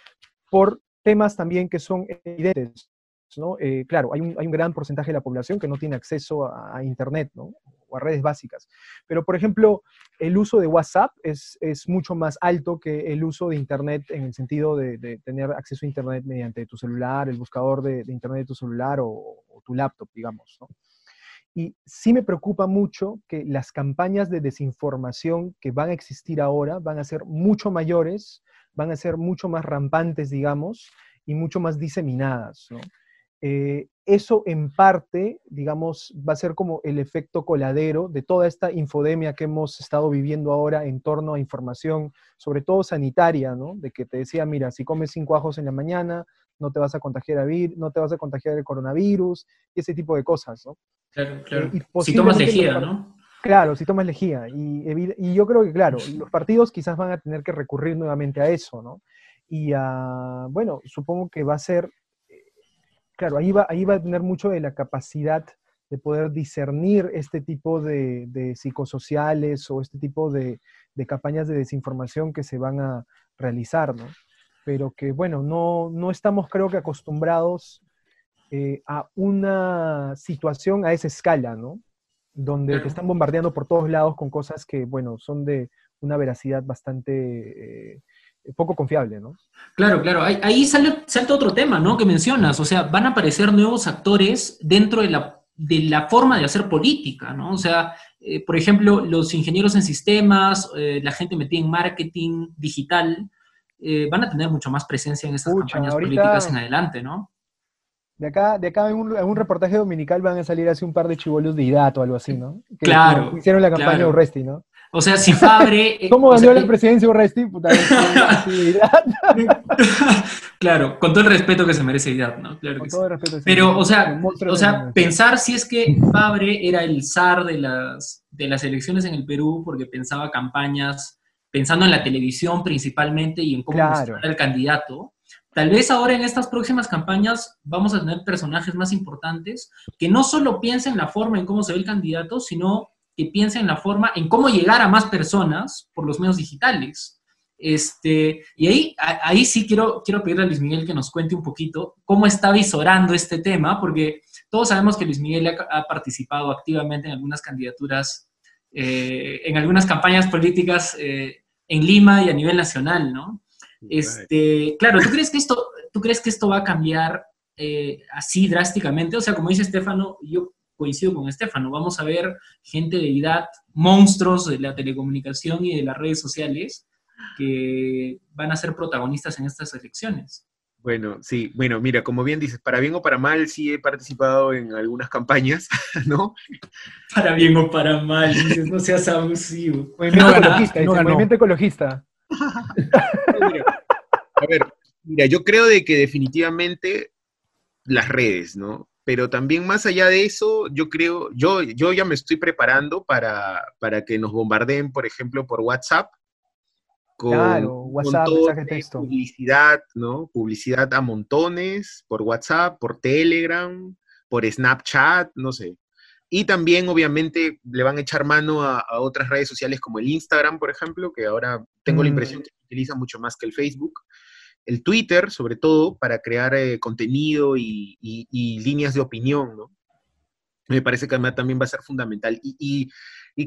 por temas también que son evidentes. ¿no? Eh, claro, hay un, hay un, gran porcentaje de la población que no tiene acceso a, a Internet, ¿no? O a redes básicas. Pero, por ejemplo, el uso de WhatsApp es, es mucho más alto que el uso de Internet en el sentido de, tener acceso a Internet mediante tu celular, el buscador de, Internet de tu celular o, tu laptop, digamos. Y sí me preocupa mucho que las campañas de desinformación que van a existir ahora van a ser mucho mayores, van a ser mucho más rampantes, digamos, y mucho más diseminadas. ¿no? Eh, eso en parte, digamos, va a ser como el efecto coladero de toda esta infodemia que hemos estado viviendo ahora en torno a información, sobre todo sanitaria, ¿no? De que te decía, mira, si comes cinco ajos en la mañana, no te vas a contagiar, a vir no te vas a contagiar el coronavirus, y ese tipo de cosas, ¿no? Claro, eh, claro. si tomas lejía, ¿no? Claro, si tomas lejía. Y, y yo creo que, claro, los partidos quizás van a tener que recurrir nuevamente a eso, ¿no? y a, bueno, supongo que va a ser, claro, ahí va, ahí va a tener mucho de la capacidad de poder discernir este tipo de, de psicosociales o este tipo de, de, campañas de desinformación que se van a realizar, ¿no? Pero que, bueno, no, no estamos creo que acostumbrados eh, a una situación a esa escala, ¿no? Donde te están bombardeando por todos lados con cosas que, bueno, son de una veracidad bastante eh, poco confiable, ¿no? Claro, claro. Ahí, sale, salta otro tema, ¿no? Que mencionas. O sea, van a aparecer nuevos actores dentro de la, de la forma de hacer política, ¿no? O sea, eh, por ejemplo, los ingenieros en sistemas, la gente metida en marketing digital, van a tener mucho más presencia en estas campañas políticas en adelante, ¿no? De acá, de acá en un, en un, reportaje dominical van a salir hace un par de chivolos de IDAT o algo así, ¿no? Que claro. Hicieron la campaña claro. Urresti, ¿no? O sea, si Fabre... Eh, ¿Cómo ganó la presidencia Urresti? Puta, claro, con todo el respeto que se merece IDAT, ¿no? Claro con todo el respeto. Pero, o sea, o sea pensar si es que Fabre era el zar de las, de las elecciones en el Perú porque pensaba campañas, pensando en la televisión principalmente y en cómo Claro. al candidato, Tal vez ahora en estas próximas campañas vamos a tener personajes más importantes que no solo piensen la forma en cómo se ve el candidato, sino que piensen la forma en cómo llegar a más personas por los medios digitales. Este, y ahí, ahí sí quiero, quiero pedirle a Luis Miguel que nos cuente un poquito cómo está visorando este tema, porque todos sabemos que Luis Miguel ha, ha participado activamente en algunas candidaturas, eh, en algunas campañas políticas eh, en Lima y a nivel nacional, ¿no? Este, claro, ¿tú crees que esto, ¿tú crees que esto va a cambiar eh, así drásticamente? O sea, como dice Estefano, yo coincido con Estefano, vamos a ver gente de edad, monstruos de la telecomunicación y de las redes sociales que van a ser protagonistas en estas elecciones. Bueno, sí, bueno, mira, como bien dices, para bien o para mal, sí he participado en algunas campañas, ¿no? Para bien o para mal, dices, no seas abusivo. Movimiento ecologista, no, dice, no. movimiento ecologista. A ver, mira, yo creo de que definitivamente las redes, ¿no? Pero también más allá de eso, yo creo, yo, yo ya me estoy preparando para, para que nos bombardeen, por ejemplo, por WhatsApp. Con, claro, WhatsApp, con mensaje de texto. Publicidad, ¿no? Publicidad a montones, por WhatsApp, por Telegram, por Snapchat, no sé. Y también, obviamente, le van a echar mano a, a, otras redes sociales como el Instagram, por ejemplo, que ahora tengo mm. la impresión que se utiliza mucho más que el Facebook. El Twitter, sobre todo, para crear eh, contenido y, líneas de opinión, ¿no? Me parece que también va a ser fundamental. Y,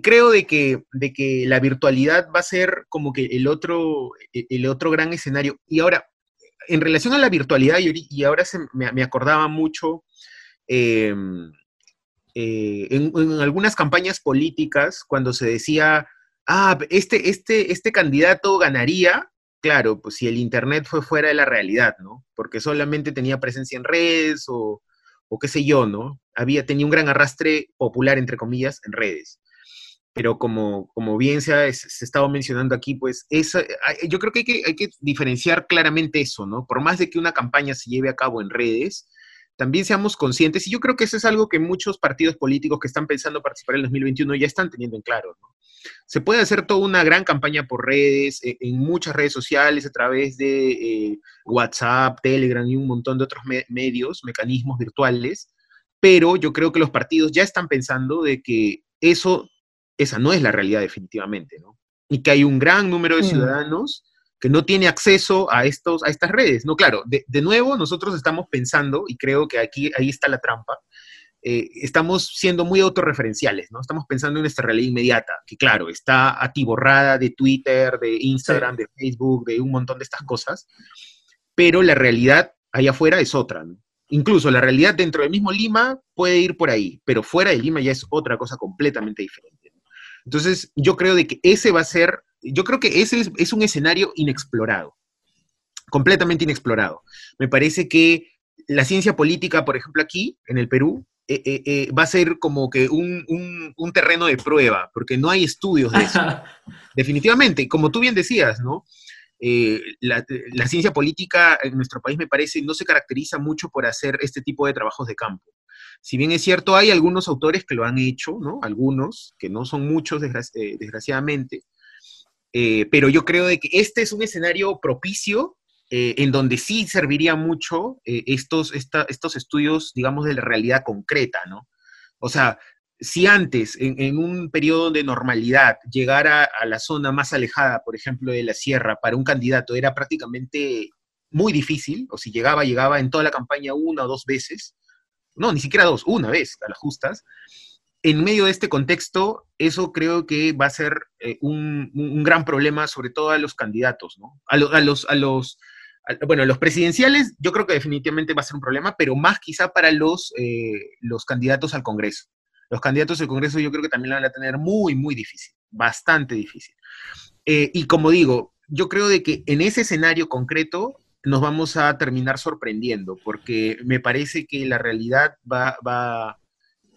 creo de que, de que la virtualidad va a ser como que el otro, el otro gran escenario. Y ahora, en relación a la virtualidad, y, ahora se, me, acordaba mucho... Eh, eh, en, en, algunas campañas políticas, cuando se decía, ah, este, este, este candidato ganaría, claro, pues si el Internet fue fuera de la realidad, ¿no? Porque solamente tenía presencia en redes o, o qué sé yo, ¿no? Había, tenía un gran arrastre popular, entre comillas, en redes. Pero como, como bien se ha estado mencionando aquí, pues esa, yo creo que hay, que hay que diferenciar claramente eso, ¿no? Por más de que una campaña se lleve a cabo en redes, también seamos conscientes, y yo creo que eso es algo que muchos partidos políticos que están pensando participar en el 2021 ya están teniendo en claro. ¿no? Se puede hacer toda una gran campaña por redes, en, en muchas redes sociales, a través de eh, WhatsApp, Telegram y un montón de otros me medios, mecanismos virtuales, pero yo creo que los partidos ya están pensando de que eso, esa no es la realidad definitivamente, ¿no? Y que hay un gran número de ciudadanos que no tiene acceso a, estos, a estas redes. No, claro, de, de, nuevo nosotros estamos pensando, y creo que aquí ahí está la trampa, eh, estamos siendo muy autorreferenciales, ¿no? Estamos pensando en nuestra realidad inmediata, que claro, está atiborrada de Twitter, de Instagram, sí. de Facebook, de un montón de estas cosas, pero la realidad allá afuera es otra, ¿no? Incluso la realidad dentro del mismo Lima puede ir por ahí, pero fuera de Lima ya es otra cosa completamente diferente. ¿no? Entonces, yo creo de que ese va a ser yo creo que ese es, es, un escenario inexplorado, completamente inexplorado. Me parece que la ciencia política, por ejemplo, aquí, en el Perú, eh, eh, eh, va a ser como que un, un, un, terreno de prueba, porque no hay estudios de eso. Definitivamente, como tú bien decías, ¿no? La, la, ciencia política en nuestro país me parece no se caracteriza mucho por hacer este tipo de trabajos de campo. Si bien es cierto, hay algunos autores que lo han hecho, ¿no? Algunos, que no son muchos, desgraciadamente, pero yo creo de que este es un escenario propicio eh, en donde sí serviría mucho eh, estos, estos estudios, digamos, de la realidad concreta, ¿no? O sea, si antes, en, un periodo de normalidad, llegar a, la zona más alejada, por ejemplo, de la sierra, para un candidato era prácticamente muy difícil, o si llegaba, llegaba en toda la campaña una o dos veces, no, ni siquiera dos, una vez a las justas, en medio de este contexto, eso creo que va a ser eh, un, gran problema, sobre todo a los candidatos, ¿no? A, los, a los, bueno, los presidenciales, yo creo que definitivamente va a ser un problema, pero más quizá para los, eh, los candidatos al Congreso. Los candidatos al Congreso yo creo que también lo van a tener muy, muy difícil, bastante difícil. Eh, y como digo, yo creo de que en ese escenario concreto nos vamos a terminar sorprendiendo, porque me parece que la realidad va, va,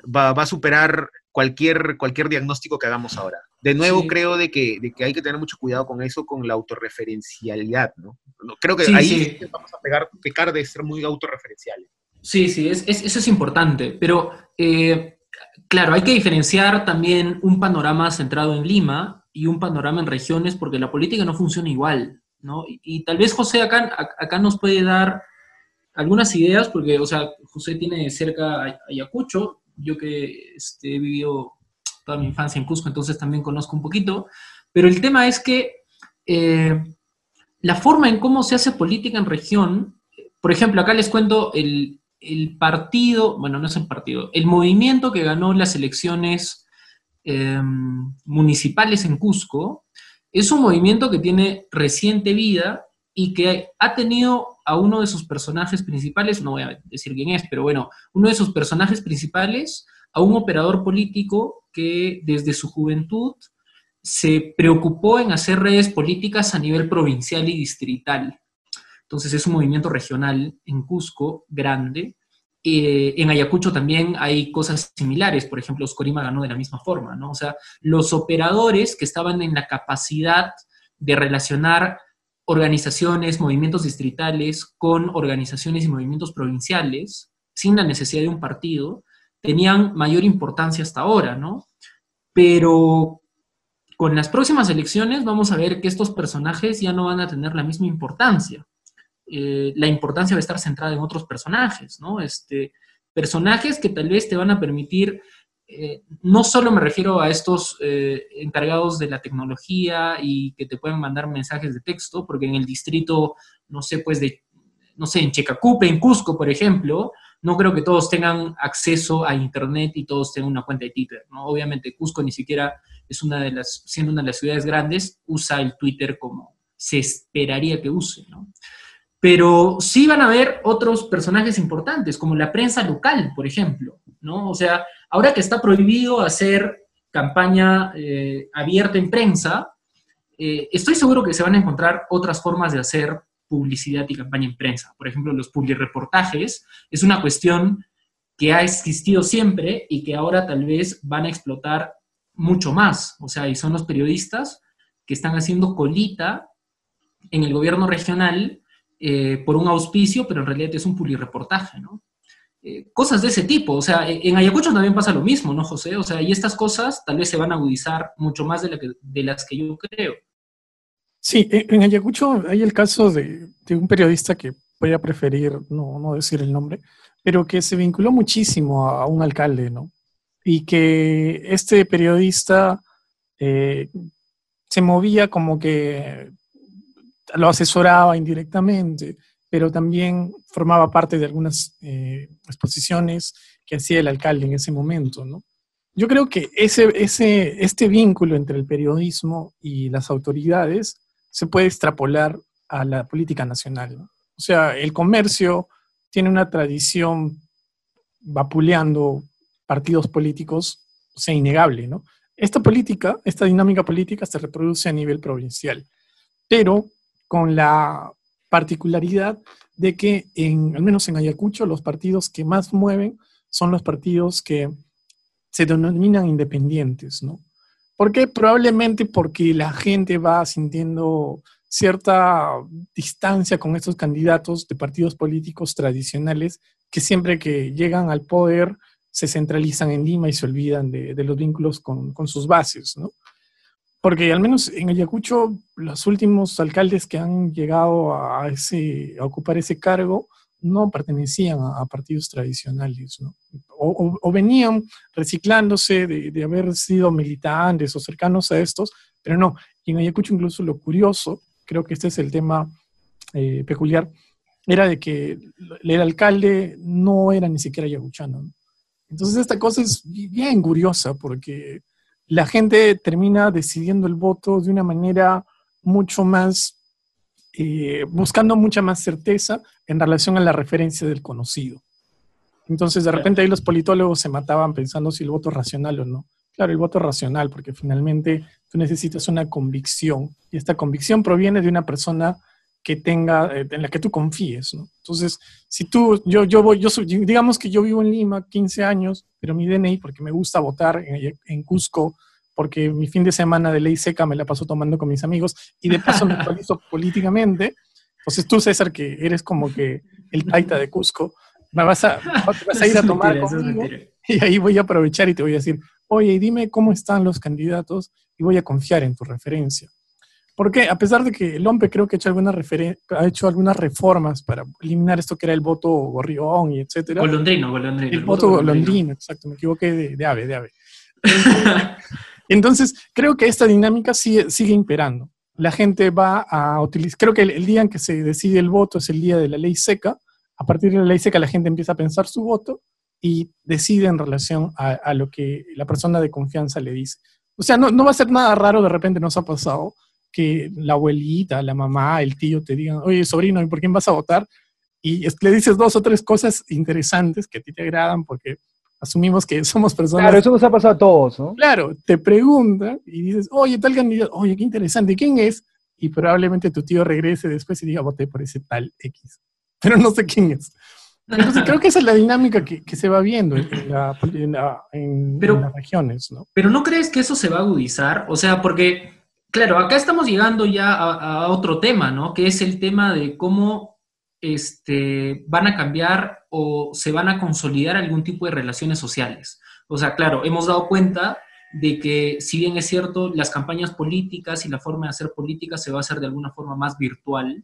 va, a superar cualquier, cualquier diagnóstico que hagamos ahora. De nuevo, creo de que, de que hay que tener mucho cuidado con eso, con la autorreferencialidad, ¿no? Creo que ahí vamos a pegar, pecar de ser muy autorreferenciales. Sí, sí, es, eso es importante, pero eh, claro, hay que diferenciar también un panorama centrado en Lima y un panorama en regiones, porque la política no funciona igual, ¿no? Y, tal vez José acá, acá nos puede dar algunas ideas, porque, o sea, José tiene cerca Ayacucho, yo que este, he vivido toda mi infancia en Cusco, entonces también conozco un poquito, pero el tema es que eh, la forma en cómo se hace política en región, por ejemplo, acá les cuento el, partido, bueno, no es el partido, el movimiento que ganó las elecciones em, municipales en Cusco, es un movimiento que tiene reciente vida y que ha tenido a uno de sus personajes principales, no voy a decir quién es, pero bueno, uno de sus personajes principales, a un operador político que desde su juventud se preocupó en hacer redes políticas a nivel provincial y distrital. Entonces es un movimiento regional en Cusco grande. Eh, en Ayacucho también hay cosas similares, por ejemplo, Oscorima ganó de la misma forma, ¿no? O sea, los operadores que estaban en la capacidad de relacionar organizaciones, movimientos distritales con organizaciones y movimientos provinciales, sin la necesidad de un partido, tenían mayor importancia hasta ahora, ¿no? Pero con las próximas elecciones vamos a ver que estos personajes ya no van a tener la misma importancia. Eh, la importancia va a estar centrada en otros personajes, ¿no? Este, personajes que tal vez te van a permitir eh, no solo me refiero a estos eh, encargados de la tecnología y que te pueden mandar mensajes de texto, porque en el distrito, no sé, pues de, no sé, en Checacupe, en Cusco, por ejemplo, no creo que todos tengan acceso a Internet y todos tengan una cuenta de Twitter, ¿no? Obviamente Cusco ni siquiera es una de las, siendo una de las ciudades grandes, usa el Twitter como se esperaría que use, ¿no? Pero sí van a haber otros personajes importantes, como la prensa local, por ejemplo, ¿no? O sea, Ahora que está prohibido hacer campaña eh, abierta en prensa, eh, estoy seguro que se van a encontrar otras formas de hacer publicidad y campaña en prensa. Por ejemplo, los publireportajes es una cuestión que ha existido siempre y que ahora tal vez van a explotar mucho más. O sea, y son los periodistas que están haciendo colita en el gobierno regional eh, por un auspicio, pero en realidad es un publireportaje, ¿no? Eh, cosas de ese tipo. O sea, en Ayacucho también pasa lo mismo, ¿no, José? O sea, y estas cosas tal vez se van a agudizar mucho más de, las que yo creo. Sí, en Ayacucho hay el caso de, un periodista que voy a preferir no, no, decir el nombre, pero que se vinculó muchísimo a, un alcalde, ¿no? Y que este periodista eh, se movía como que lo asesoraba indirectamente pero también formaba parte de algunas eh, exposiciones que hacía el alcalde en ese momento, ¿no? Yo creo que ese, ese, este vínculo entre el periodismo y las autoridades se puede extrapolar a la política nacional. O sea, el comercio tiene una tradición vapuleando partidos políticos, o innegable, ¿no? Esta política, esta dinámica política se reproduce a nivel provincial, pero con la particularidad de que, en, al menos en Ayacucho, los partidos que más mueven son los partidos que se denominan independientes, ¿no? ¿Por qué? Probablemente porque la gente va sintiendo cierta distancia con estos candidatos de partidos políticos tradicionales que siempre que llegan al poder se centralizan en Lima y se olvidan de, los vínculos con, con, sus bases, ¿no? Porque al menos en Ayacucho, los últimos alcaldes que han llegado a, ese, a ocupar ese cargo no pertenecían a, partidos tradicionales, ¿no? o, venían reciclándose de, haber sido militantes o cercanos a estos, pero no. Y en Ayacucho incluso lo curioso, creo que este es el tema eh, peculiar, era de que el alcalde no era ni siquiera ayacuchano. Entonces esta cosa es bien curiosa porque la gente termina decidiendo el voto de una manera mucho más, eh, buscando mucha más certeza en relación a la referencia del conocido. Entonces, de repente ahí los politólogos se mataban pensando si el voto es racional o no. Claro, el voto es racional porque finalmente tú necesitas una convicción y esta convicción proviene de una persona que tenga, eh, en la que tú confíes, ¿no? Entonces, si tú, yo, yo voy, yo soy, digamos que yo vivo en Lima 15 años, pero mi DNI, porque me gusta votar en, en Cusco, porque mi fin de semana de ley seca me la paso tomando con mis amigos y de paso me actualizo políticamente. Entonces tú, César, que eres como que el taita de Cusco, me vas a, vas a ir a tomar conmigo y ahí voy a aprovechar y te voy a decir, oye, dime cómo están los candidatos y voy a confiar en tu referencia. Porque a pesar de que el hombre creo que ha hecho, alguna ha hecho algunas reformas para eliminar esto que era el voto gorrión y etcétera. Golondrino, golondrino. El, voto golondrino, exacto, me equivoqué de, ave, de ave. Entonces, creo que esta dinámica sigue, sigue imperando. La gente va a utilizar, creo que el, día en que se decide el voto es el día de la ley seca. A partir de la ley seca la gente empieza a pensar su voto y decide en relación a, a lo que la persona de confianza le dice. O sea, no, no va a ser nada raro, de repente nos ha pasado, que la abuelita, la mamá, el tío te digan, oye, sobrino, ¿y por quién vas a votar? Y le dices dos o tres cosas interesantes que a ti te agradan porque asumimos que somos personas. Claro, eso nos ha pasado a todos, ¿no? Claro, te preguntan y dices, oye, tal candidato, oye, qué interesante, ¿quién es? Y probablemente tu tío regrese después y diga, voté por ese tal X. Pero no sé quién es. Entonces creo que esa es la dinámica que, se va viendo en, en las regiones, ¿no? Pero ¿no crees que eso se va a agudizar? O sea, porque Claro, acá estamos llegando ya a, otro tema, ¿no? Que es el tema de cómo este, van a cambiar o se van a consolidar algún tipo de relaciones sociales. O sea, claro, hemos dado cuenta de que si bien es cierto, las campañas políticas y la forma de hacer política se va a hacer de alguna forma más virtual,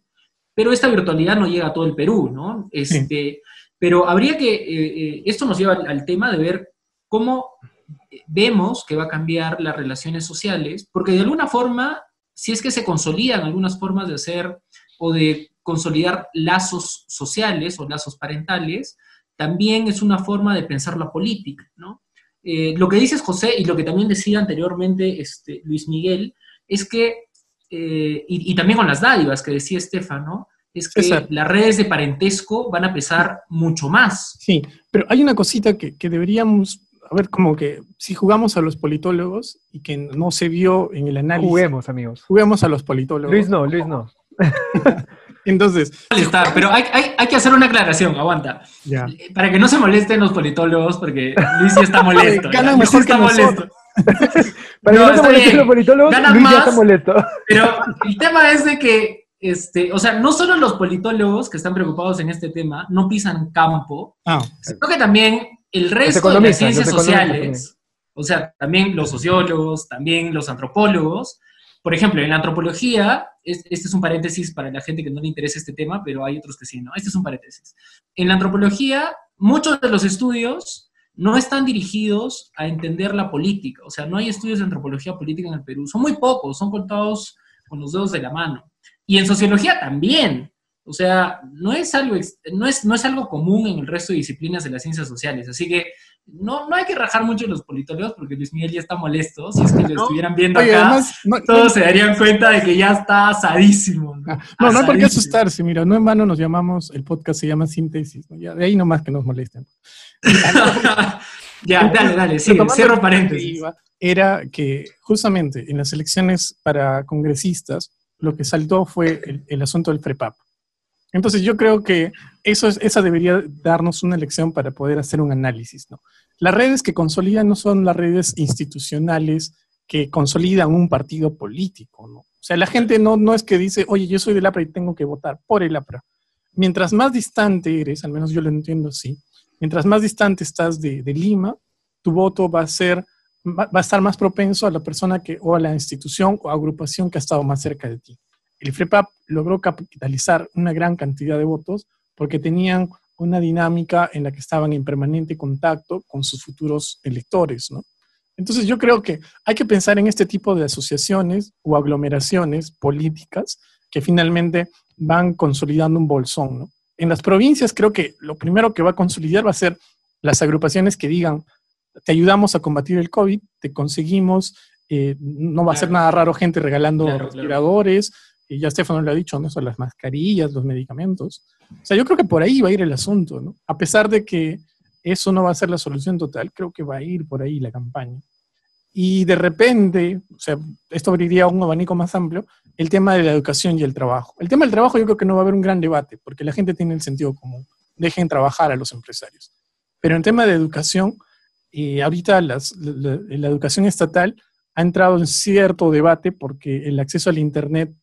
pero esta virtualidad no llega a todo el Perú, ¿no? Este, Pero habría que, eh, eh, esto nos lleva al tema de ver cómo vemos que va a cambiar las relaciones sociales, porque de alguna forma, si es que se consolidan algunas formas de hacer o de consolidar lazos sociales o lazos parentales, también es una forma de pensar la política, ¿no? Eh, lo que dices, José, y lo que también decía anteriormente este, Luis Miguel, es que, eh, y, también con las dádivas que decía Estefano, es que las redes de parentesco van a pesar mucho más. Sí, pero hay una cosita que, que deberíamos a ver, como que si jugamos a los politólogos y que no se vio en el análisis. Juguemos, amigos. Juguemos a los politólogos. Luis no, Luis no. Entonces. pero hay, que hacer una aclaración, aguanta. Para que no se molesten los politólogos, porque Luis ya está molesto. Ganan mejor está molesto. Para que no se molesten los politólogos, Luis ya está molesto. Pero el tema es de que este, o sea, no solo los politólogos que están preocupados en este tema no pisan campo, ah. sino que también el resto de las ciencias sociales, o sea, también los sociólogos, también los antropólogos, por ejemplo, en la antropología, este es un paréntesis para la gente que no le interesa este tema, pero hay otros que sí, ¿no? Este es un paréntesis. En la antropología, muchos de los estudios no están dirigidos a entender la política, o sea, no hay estudios de antropología política en el Perú, son muy pocos, son contados con los dedos de la mano. Y en sociología también. O sea, no es algo, no es, no es algo común en el resto de disciplinas de las ciencias sociales. Así que no, no hay que rajar mucho los politólogos porque Luis Miguel ya está molesto. Si es que lo estuvieran viendo acá, todos se darían cuenta de que ya está asadísimo. No, ah, no, no hay por qué asustarse. Mira, no en vano nos llamamos, el podcast se llama Síntesis. Ya, de ahí nomás que nos molesten. ya, dale, dale, sí, cierro paréntesis. Era que justamente en las elecciones para congresistas lo que saltó fue el, el asunto del FREPAP. Entonces yo creo que eso es, esa debería darnos una lección para poder hacer un análisis. ¿no? Las redes que consolidan no son las redes institucionales que consolidan un partido político. ¿no? O sea, la gente no, no es que dice, oye, yo soy del APRA y tengo que votar por el APRA. Mientras más distante eres, al menos yo lo entiendo así, mientras más distante estás de, de Lima, tu voto va a ser va a estar más propenso a la persona que, o a la institución o agrupación que ha estado más cerca de ti. El FREPAP logró capitalizar una gran cantidad de votos porque tenían una dinámica en la que estaban en permanente contacto con sus futuros electores, ¿no? Entonces yo creo que hay que pensar en este tipo de asociaciones o aglomeraciones políticas que finalmente van consolidando un bolsón, ¿no? En las provincias creo que lo primero que va a consolidar va a ser las agrupaciones que digan, te ayudamos a combatir el COVID, te conseguimos, eh, no va a ser nada raro gente regalando respiradores, y ya Estefano lo ha dicho, ¿no? Son las mascarillas, los medicamentos. O sea, yo creo que por ahí va a ir el asunto, ¿no? A pesar de que eso no va a ser la solución total, creo que va a ir por ahí la campaña. Y de repente, o sea, esto abriría un abanico más amplio, el tema de la educación y el trabajo. El tema del trabajo yo creo que no va a haber un gran debate, porque la gente tiene el sentido común. Dejen trabajar a los empresarios. Pero en tema de educación, eh, ahorita la, educación estatal ha entrado en cierto debate porque el acceso al Internet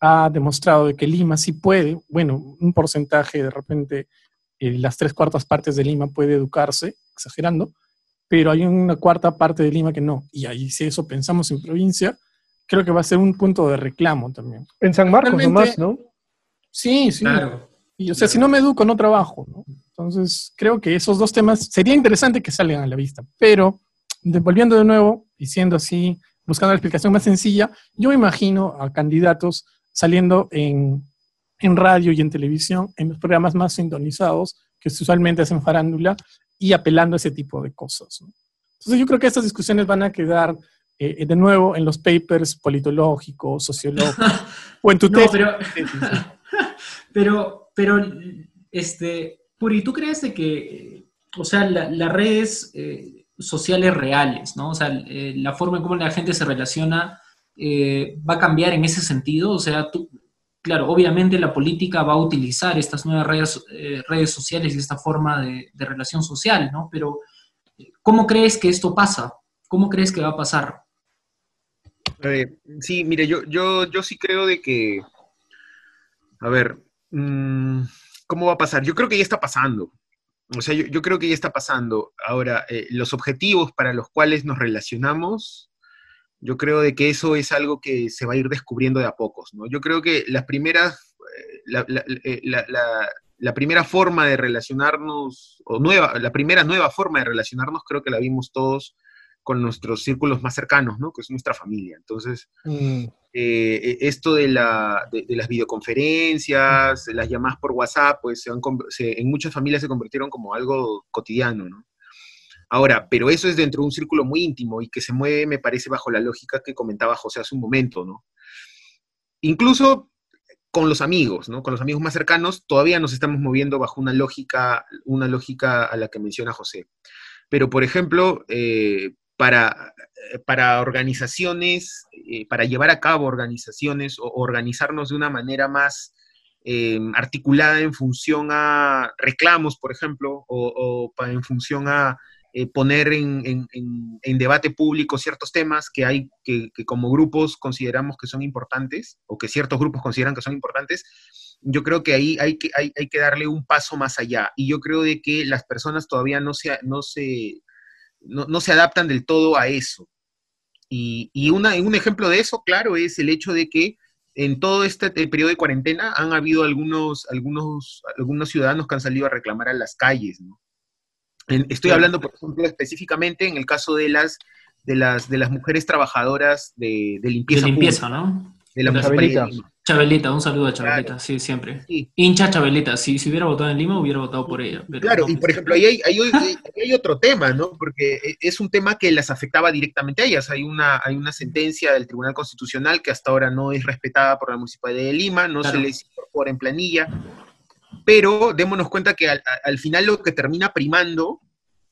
ha demostrado que Lima sí puede, bueno, un porcentaje de repente, eh, las tres cuartas partes de Lima puede educarse, exagerando, pero hay una cuarta parte de Lima que no. Y ahí si eso pensamos en provincia, creo que va a ser un punto de reclamo también. En San Marcos nomás, ¿no? Sí, sí. Claro. Y, o sea, si no me educo, no trabajo, ¿no? Entonces, creo que esos dos temas sería interesante que salgan a la vista. Pero, volviendo de nuevo, y siendo así, buscando la explicación más sencilla, yo me imagino a candidatos saliendo en, en radio y en televisión, en los programas más sintonizados, que usualmente hacen farándula, y apelando a ese tipo de cosas. Entonces yo creo que estas discusiones van a quedar eh, de nuevo en los papers politológicos, sociológicos, o en tu no, Pero, pero, pero, este, Puri, ¿tú crees de que, o sea, las redes eh, sociales reales, ¿no? O sea, eh, la forma en cómo la gente se relaciona eh, va a cambiar en ese sentido? O sea, tú, claro, obviamente la política va a utilizar estas nuevas redes, redes sociales y esta forma de, relación social, ¿no? Pero, ¿cómo crees que esto pasa? ¿Cómo crees que va a pasar? sí, mire, yo, yo, yo sí creo de que, a ver, mmm, ¿Cómo va a pasar? Yo creo que ya está pasando. O sea, yo, creo que ya está pasando. Ahora, eh, los objetivos para los cuales nos relacionamos, yo creo de que eso es algo que se va a ir descubriendo de a pocos, ¿no? Yo creo que las primeras, eh, eh, la, la, primera forma de relacionarnos, o nueva, la primera nueva forma de relacionarnos, creo que la vimos todos con nuestros círculos más cercanos, ¿no? Que es nuestra familia. Entonces, mm. eh, esto de, la, de, las videoconferencias, las llamadas por WhatsApp, pues en muchas familias se convirtieron como algo cotidiano, ¿no? Ahora, pero eso es dentro de un círculo muy íntimo y que se mueve, me parece, bajo la lógica que comentaba José hace un momento, ¿no? Incluso con los amigos, ¿no? Con los amigos más cercanos, todavía nos estamos moviendo bajo una lógica, una lógica a la que menciona José. Pero, por ejemplo, eh, para, eh, para organizaciones, eh, para llevar a cabo organizaciones o organizarnos de una manera más eh, articulada en función a reclamos, por ejemplo, o, en función a poner en, debate público ciertos temas que hay que, como grupos consideramos que son importantes o que ciertos grupos consideran que son importantes, yo creo que ahí hay que, hay, que darle un paso más allá. Y yo creo de que las personas todavía no se, no se no, se adaptan del todo a eso. Y, y una, un ejemplo de eso, claro, es el hecho de que en todo este periodo de cuarentena han habido algunos, algunos, algunos ciudadanos que han salido a reclamar a las calles. Estoy hablando, por ejemplo, específicamente en el caso de las, de las, de las mujeres trabajadoras de, limpieza. De limpieza, ¿no? De la, Chabelita, un saludo a Chabelita, sí, siempre. Hincha Chabelita, si, si hubiera votado en Lima, hubiera votado por ella. claro, y por ejemplo, ahí hay, hay, otro tema, ¿no? Porque e, es un tema que las afectaba directamente a ellas. Hay una, hay una sentencia del Tribunal Constitucional que hasta ahora no es respetada por la Municipalidad de Lima, no se les incorpora en planilla, pero démonos cuenta que al, final lo que termina primando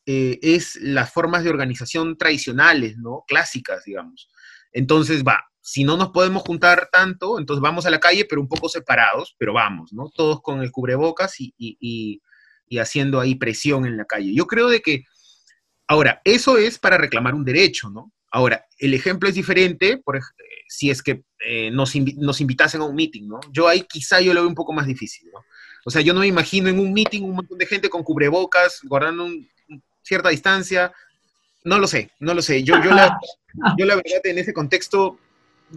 eh, es las formas de organización tradicionales, ¿no? Clásicas, digamos. Entonces, va, si no nos podemos juntar tanto, entonces vamos a la calle, pero un poco separados, pero vamos, ¿no? Todos con el cubrebocas y, haciendo ahí presión en la calle. Yo creo de que, ahora, eso es para reclamar un derecho, ¿no? Ahora, el ejemplo es diferente, por, si es que eh, nos, nos, invitasen a un meeting, ¿no? Yo ahí quizá yo lo veo un poco más difícil, ¿no? O sea, yo no me imagino en un meeting un montón de gente con cubrebocas, guardando cierta distancia, No lo sé, no lo sé. Yo, yo, la, yo la verdad en ese contexto,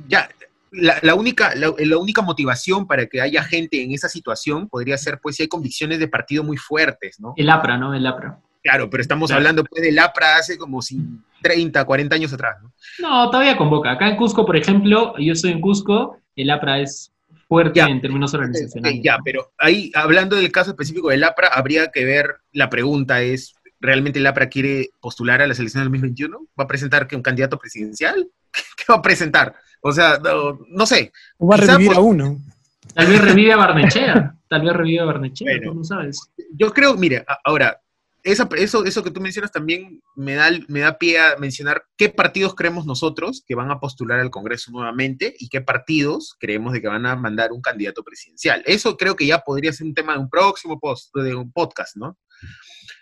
ya, la, única, la, única motivación para que haya gente en esa situación podría ser pues si hay convicciones de partido muy fuertes, ¿no? El APRA, ¿no? El APRA. Claro, pero estamos hablando pues del APRA hace como 30, 40 años atrás, ¿no? No, todavía convoca. Acá en Cusco, por ejemplo, yo estoy en Cusco, el APRA es fuerte en términos organizacionales. ya, pero ahí, hablando del caso específico del APRA, habría que ver, la pregunta es, ¿realmente el APRA quiere postular a las elecciones del 2021? ¿Va a presentar que un candidato presidencial? ¿Qué va a presentar? O sea, no, sé. O va a revivir a uno. Tal vez revive a Barnechea. Tal vez revive a Barnechea, tú no sabes. Yo creo, mire, ahora, eso, eso que tú mencionas también me da, me da pie a mencionar qué partidos creemos nosotros que van a postular al Congreso nuevamente y qué partidos creemos de que van a mandar un candidato presidencial. Eso creo que ya podría ser un tema de un próximo post, de un podcast, ¿no?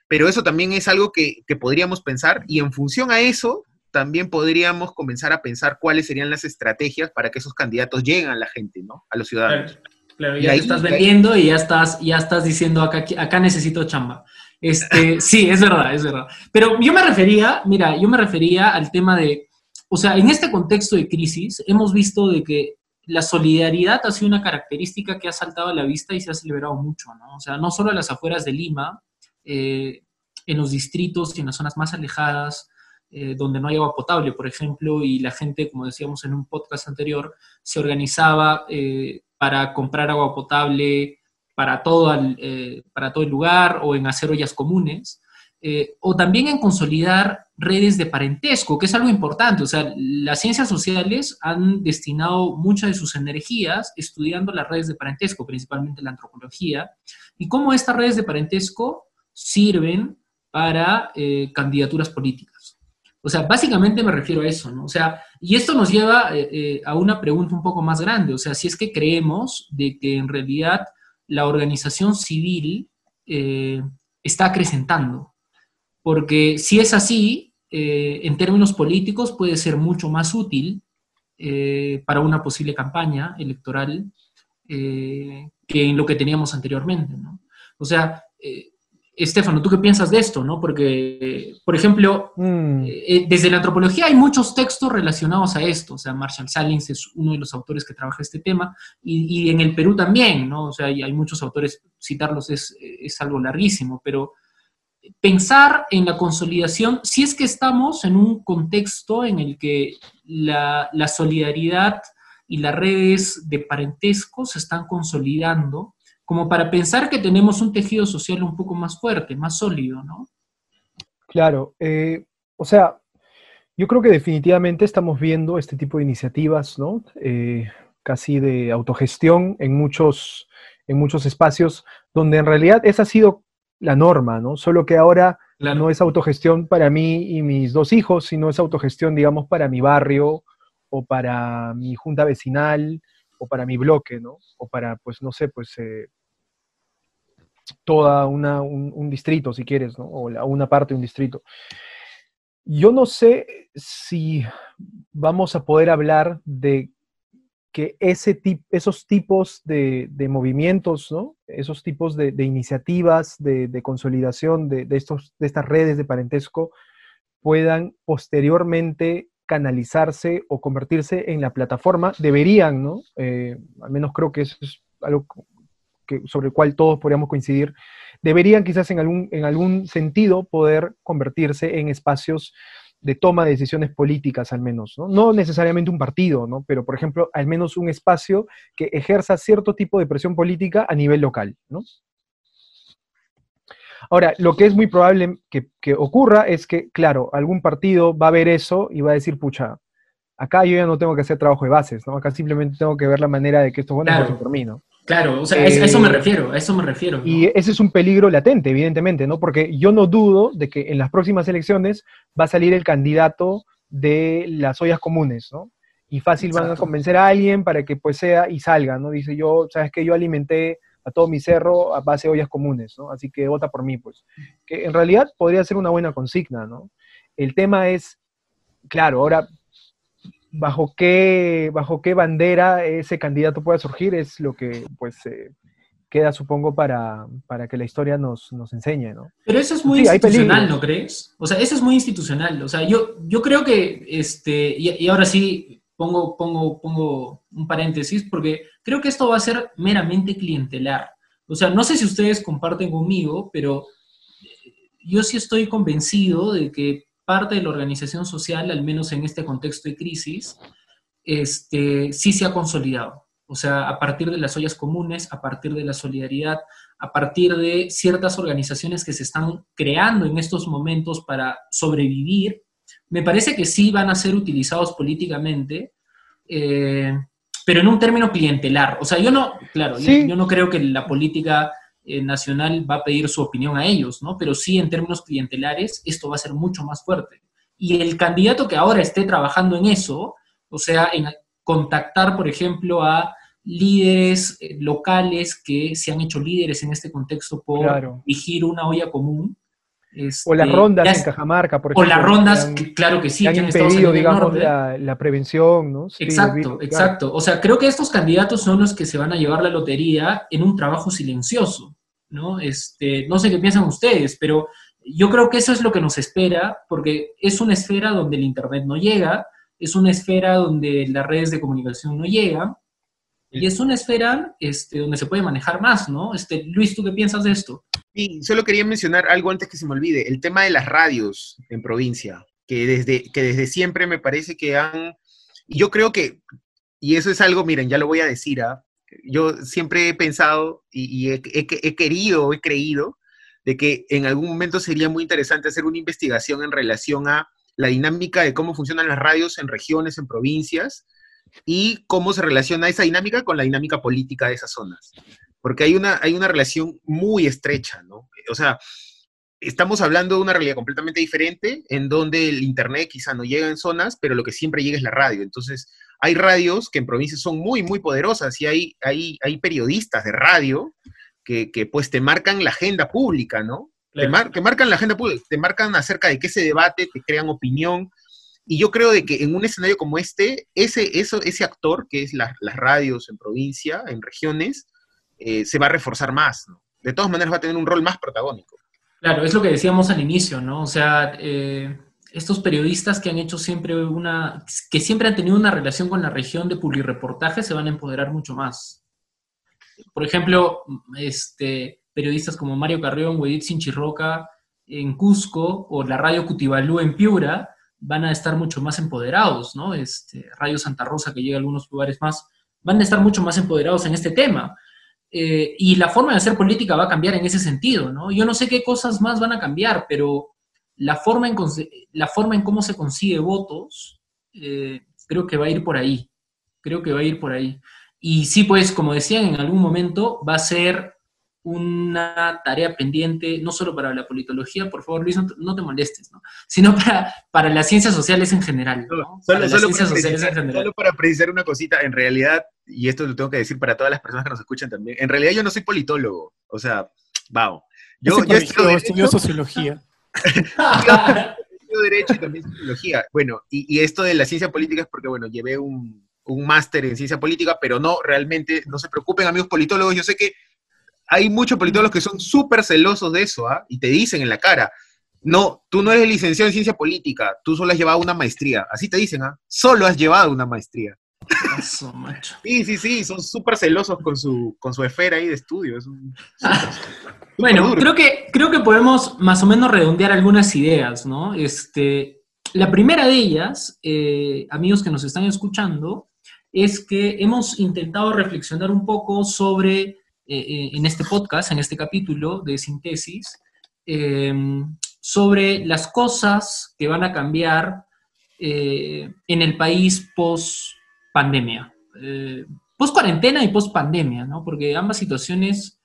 Pero eso también es algo que, que podríamos pensar y en función a eso también podríamos comenzar a pensar cuáles serían las estrategias para que esos candidatos lleguen a la gente, ¿no? A los ciudadanos. Claro, ya te estás vendiendo y ya estás, ya estás diciendo acá, acá necesito chamba. Este, sí, es verdad, es verdad. Pero yo me refería, mira, yo me refería al tema de, o sea, en este contexto de crisis hemos visto de que la solidaridad ha sido una característica que ha saltado a la vista y se ha celebrado mucho, ¿no? O sea, no solo a las afueras de Lima, eh, en los distritos y en las zonas más alejadas, eh, donde no hay agua potable, por ejemplo, y la gente, como decíamos en un podcast anterior, se organizaba eh, para comprar agua potable para todo, el, eh, para todo el lugar o en hacer ollas comunes, o también en consolidar redes de parentesco, que es algo importante. O sea, las ciencias sociales han destinado muchas de sus energías estudiando las redes de parentesco, principalmente la antropología, y cómo estas redes de parentesco sirven para candidaturas políticas. O sea, básicamente me refiero a eso, ¿no? O sea, y esto nos lleva eh, eh, a una pregunta un poco más grande, o sea, si es que creemos de que en realidad la organización civil eh, está acrecentando, porque si es así, en términos políticos puede ser mucho más útil para una posible campaña electoral que en lo que teníamos anteriormente, ¿no? O sea, Estefano, ¿tú qué piensas de esto? ¿no? Porque, por ejemplo, mm. eh, eh, desde la antropología hay muchos textos relacionados a esto. O sea, Marshall Salins es uno de los autores que trabaja este tema, y, en el Perú también, ¿no? O sea, hay, hay muchos autores, citarlos es, es, algo larguísimo, pero pensar en la consolidación, si es que estamos en un contexto en el que la, la solidaridad y las redes de parentesco se están consolidando, como para pensar que tenemos un tejido social un poco más fuerte, más sólido, ¿no? Claro, eh, o sea, yo creo que definitivamente estamos viendo este tipo de iniciativas, ¿no? Eh, casi de autogestión en muchos, en muchos espacios, donde en realidad esa ha sido la norma, ¿no? Solo que ahora no es autogestión para mí y mis dos hijos, sino es autogestión, digamos, para mi barrio o para mi junta vecinal o para mi bloque, ¿no? O para, pues, no sé, pues, eh, toda una, un, distrito, si quieres, ¿no? o una parte de un distrito. Yo no sé si vamos a poder hablar de que ese esos tipos de, movimientos, ¿no? esos tipos de, iniciativas de, consolidación de, estos, de estas redes de parentesco puedan posteriormente canalizarse o convertirse en la plataforma, deberían, ¿no? Eh, al menos creo que eso es algo sobre el cual todos podríamos coincidir, deberían quizás en algún, en algún sentido poder convertirse en espacios de toma de decisiones políticas al menos, ¿no? no necesariamente un partido, ¿no? pero por ejemplo al menos un espacio que ejerza cierto tipo de presión política a nivel local. ¿no? Ahora, lo que es muy probable que, que, ocurra es que, claro, algún partido va a ver eso y va a decir, pucha, acá yo ya no tengo que hacer trabajo de bases, ¿no? Acá simplemente tengo que ver la manera de que esto bueno claro. por mí, ¿no? Claro, o sea, a eso me eh, refiero, a eso me refiero. Y ese es un peligro latente, evidentemente, ¿no? Porque yo no dudo de que en las próximas elecciones va a salir el candidato de las ollas comunes, ¿no? Y fácil van a convencer a alguien para que pues sea y salga, ¿no? Dice yo, sabes que yo alimenté a todo mi cerro a base de ollas comunes, ¿no? Así que vota por mí, pues. Que en realidad podría ser una buena consigna, ¿no? El tema es, claro, ahora bajo qué, bajo qué bandera ese candidato pueda surgir es lo que pues eh, queda, supongo, para, para que la historia nos, nos enseñe, ¿no? Pero eso es muy institucional, ¿no crees? O sea, eso es muy institucional. O sea, yo, yo creo que, este, y, ahora sí pongo, pongo, pongo un paréntesis, porque creo que esto va a ser meramente clientelar. O sea, no sé si ustedes comparten conmigo, pero yo sí estoy convencido de que parte de la organización social, al menos en este contexto de crisis, este, sí se ha consolidado. O sea, a partir de las ollas comunes, a partir de la solidaridad, a partir de ciertas organizaciones que se están creando en estos momentos para sobrevivir, me parece que sí van a ser utilizados políticamente, eh, pero en un término clientelar. O sea, yo no, claro, yo, no creo que la política eh, nacional va a pedir su opinión a ellos, ¿no? Pero sí en términos clientelares esto va a ser mucho más fuerte. Y el candidato que ahora esté trabajando en eso, o sea, en contactar, por ejemplo, a líderes eh, locales que se han hecho líderes en este contexto por claro. una olla común. O las este, rondas en Cajamarca, por ejemplo. O las rondas, claro que sí. Que han impedido, digamos, la, prevención, ¿no? exacto, exacto. O sea, creo que estos candidatos son los que se van a llevar la lotería en un trabajo silencioso, ¿no? Este, no sé qué piensan ustedes, pero yo creo que eso es lo que nos espera, porque es una esfera donde el Internet no llega, es una esfera donde las redes de comunicación no llegan, y es una esfera este, donde se puede manejar más, ¿no? Este, Luis, ¿tú qué piensas de esto? Sí, solo quería mencionar algo antes que se me olvide, el tema de las radios en provincia, que desde, que desde siempre me parece que han, yo creo que, y eso es algo, miren, ya lo voy a decir, ¿ah? yo siempre he pensado y, he, he, querido, he creído, de que en algún momento sería muy interesante hacer una investigación en relación a la dinámica de cómo funcionan las radios en regiones, en provincias, y cómo se relaciona esa dinámica con la dinámica política de esas zonas. Porque hay una, hay una relación muy estrecha, ¿no? O sea, estamos hablando de una realidad completamente diferente, en donde el Internet quizá no llega en zonas, pero lo que siempre llega es la radio. Entonces, hay radios que en provincias son muy, muy poderosas y hay, hay, hay periodistas de radio que, que, pues te marcan la agenda pública, ¿no? que marcan la agenda pública, te marcan acerca de qué se debate, te crean opinión, y yo creo de que en un escenario como este, ese, eso, ese actor, que es las radios en provincia, en regiones, eh, se va a reforzar más. De todas maneras va a tener un rol más protagónico. Claro, es lo que decíamos al inicio, ¿no? O sea, eh, estos periodistas que han hecho siempre una, que siempre han tenido una relación con la región de publireportaje se van a empoderar mucho más. Por ejemplo, este, periodistas como Mario Carrión o Edith Sinchirroca en Cusco o la radio Cutibalú en Piura, van a estar mucho más empoderados, ¿no? Este, Radio Santa Rosa, que llega a algunos lugares más, van a estar mucho más empoderados en este tema. Eh, y la forma de hacer política va a cambiar en ese sentido, ¿no? Yo no sé qué cosas más van a cambiar, pero la forma en, la forma en cómo se consigue votos, eh, creo que va a ir por ahí. Creo que va a ir por ahí. Y sí, pues, como decían, en algún momento va a ser una tarea pendiente, no solo para la politología, por favor Luis, no te, molestes, ¿no? sino para, para las ciencias sociales en general. ¿no? Solo, para solo, para precisar una cosita, en realidad, y esto lo tengo que decir para todas las personas que nos escuchan también, en realidad yo no soy politólogo, o sea, vamos. Yo, yo estudio, sociología. yo derecho y también sociología. Bueno, y, y, esto de la ciencia política es porque, bueno, llevé un, un máster en ciencia política, pero no, realmente, no se preocupen, amigos politólogos, yo sé que hay muchos politólogos que son súper celosos de eso, ¿ah? Y te dicen en la cara, no, tú no eres licenciado en ciencia política, tú solo has llevado una maestría. Así te dicen, ¿ah? Solo has llevado una maestría. Eso, macho. Sí, sí, sí, son súper celosos con su, con su esfera ahí de estudio. bueno, creo que, creo que podemos más o menos redondear algunas ideas, ¿no? Este, la primera de ellas, eh, amigos que nos están escuchando, es que hemos intentado reflexionar un poco sobre eh, eh, en este podcast, en este capítulo de síntesis, eh, sobre las cosas que van a cambiar en el país post pandemia, post cuarentena y post pandemia, ¿no? Porque ambas situaciones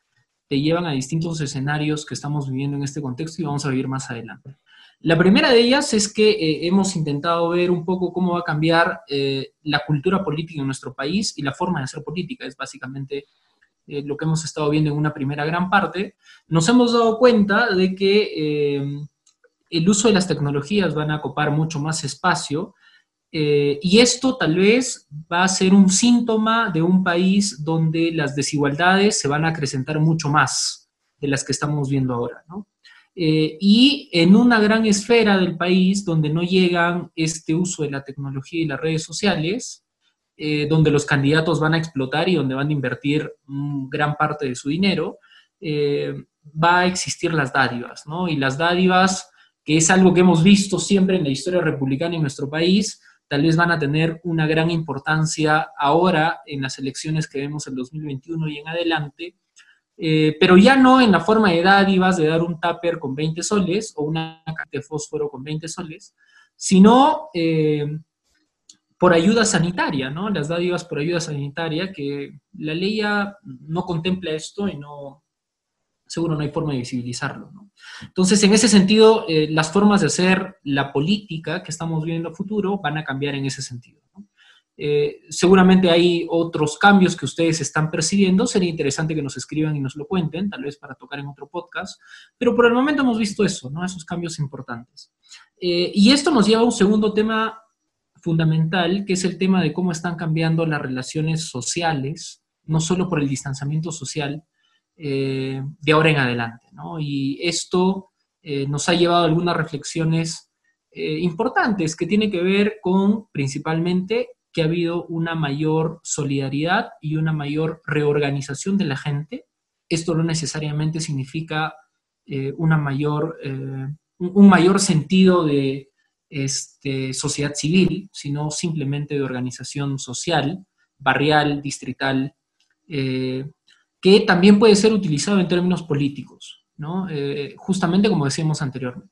te llevan a distintos escenarios que estamos viviendo en este contexto y vamos a vivir más adelante. La primera de ellas es que hemos intentado ver un poco cómo va a cambiar la cultura política en nuestro país y la forma de hacer política. Es básicamente eh, lo que hemos estado viendo en una primera gran parte, nos hemos dado cuenta de que eh, el uso de las tecnologías van a ocupar mucho más espacio Eh, y esto tal vez va a ser un síntoma de un país donde las desigualdades se van a acrecentar mucho más de las que estamos viendo ahora, ¿no? Eh, y en una gran esfera del país donde no llegan este uso de la tecnología y las redes sociales, eh, donde los candidatos van a explotar y donde van a invertir gran parte de su dinero, va a existir las dádivas, ¿no? Y las dádivas, que es algo que hemos visto siempre en la historia republicana en nuestro país, tal vez van a tener una gran importancia ahora en las elecciones que vemos en 2021 y en adelante, eh, pero ya no en la forma de dádivas de dar un tupper con 20 soles o una caja de fósforo con 20 soles, sino eh, por ayuda sanitaria, ¿no? Las dádivas por ayuda sanitaria, que la ley ya no contempla esto y no, seguro no hay forma de visibilizarlo. ¿no? Entonces, en ese sentido, eh, las formas de hacer la política que estamos viendo a futuro van a cambiar en ese sentido. Eh, seguramente hay otros cambios que ustedes están percibiendo, sería interesante que nos escriban y nos lo cuenten, tal vez para tocar en otro podcast, pero por el momento hemos visto eso, ¿no? esos cambios importantes. Eh, y esto nos lleva a un segundo tema fundamental, que es el tema de cómo están cambiando las relaciones sociales, no solo por el distanciamiento social, eh, de ahora en adelante. ¿no? Y esto eh, nos ha llevado a algunas reflexiones eh, importantes que tienen que ver con principalmente que ha habido una mayor solidaridad y una mayor reorganización de la gente. Esto no necesariamente significa una mayor, un mayor sentido de este, sociedad civil, sino simplemente de organización social, barrial, distrital, que también puede ser utilizado en términos políticos, ¿no? Eh, justamente como decíamos anteriormente.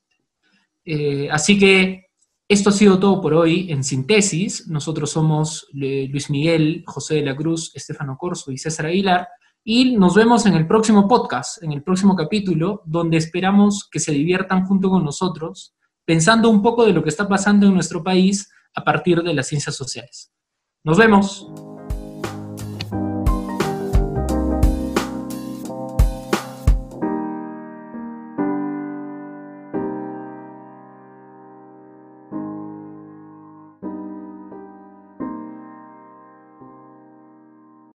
Eh, así que esto ha sido todo por hoy en síntesis. Nosotros somos eh, Luis Miguel, José de la Cruz, Estefano Corso y César Aguilar. Y nos vemos en el próximo podcast, en el próximo capítulo, donde esperamos que se diviertan junto con nosotros, pensando un poco de lo que está pasando en nuestro país a partir de las ciencias sociales. Nos vemos.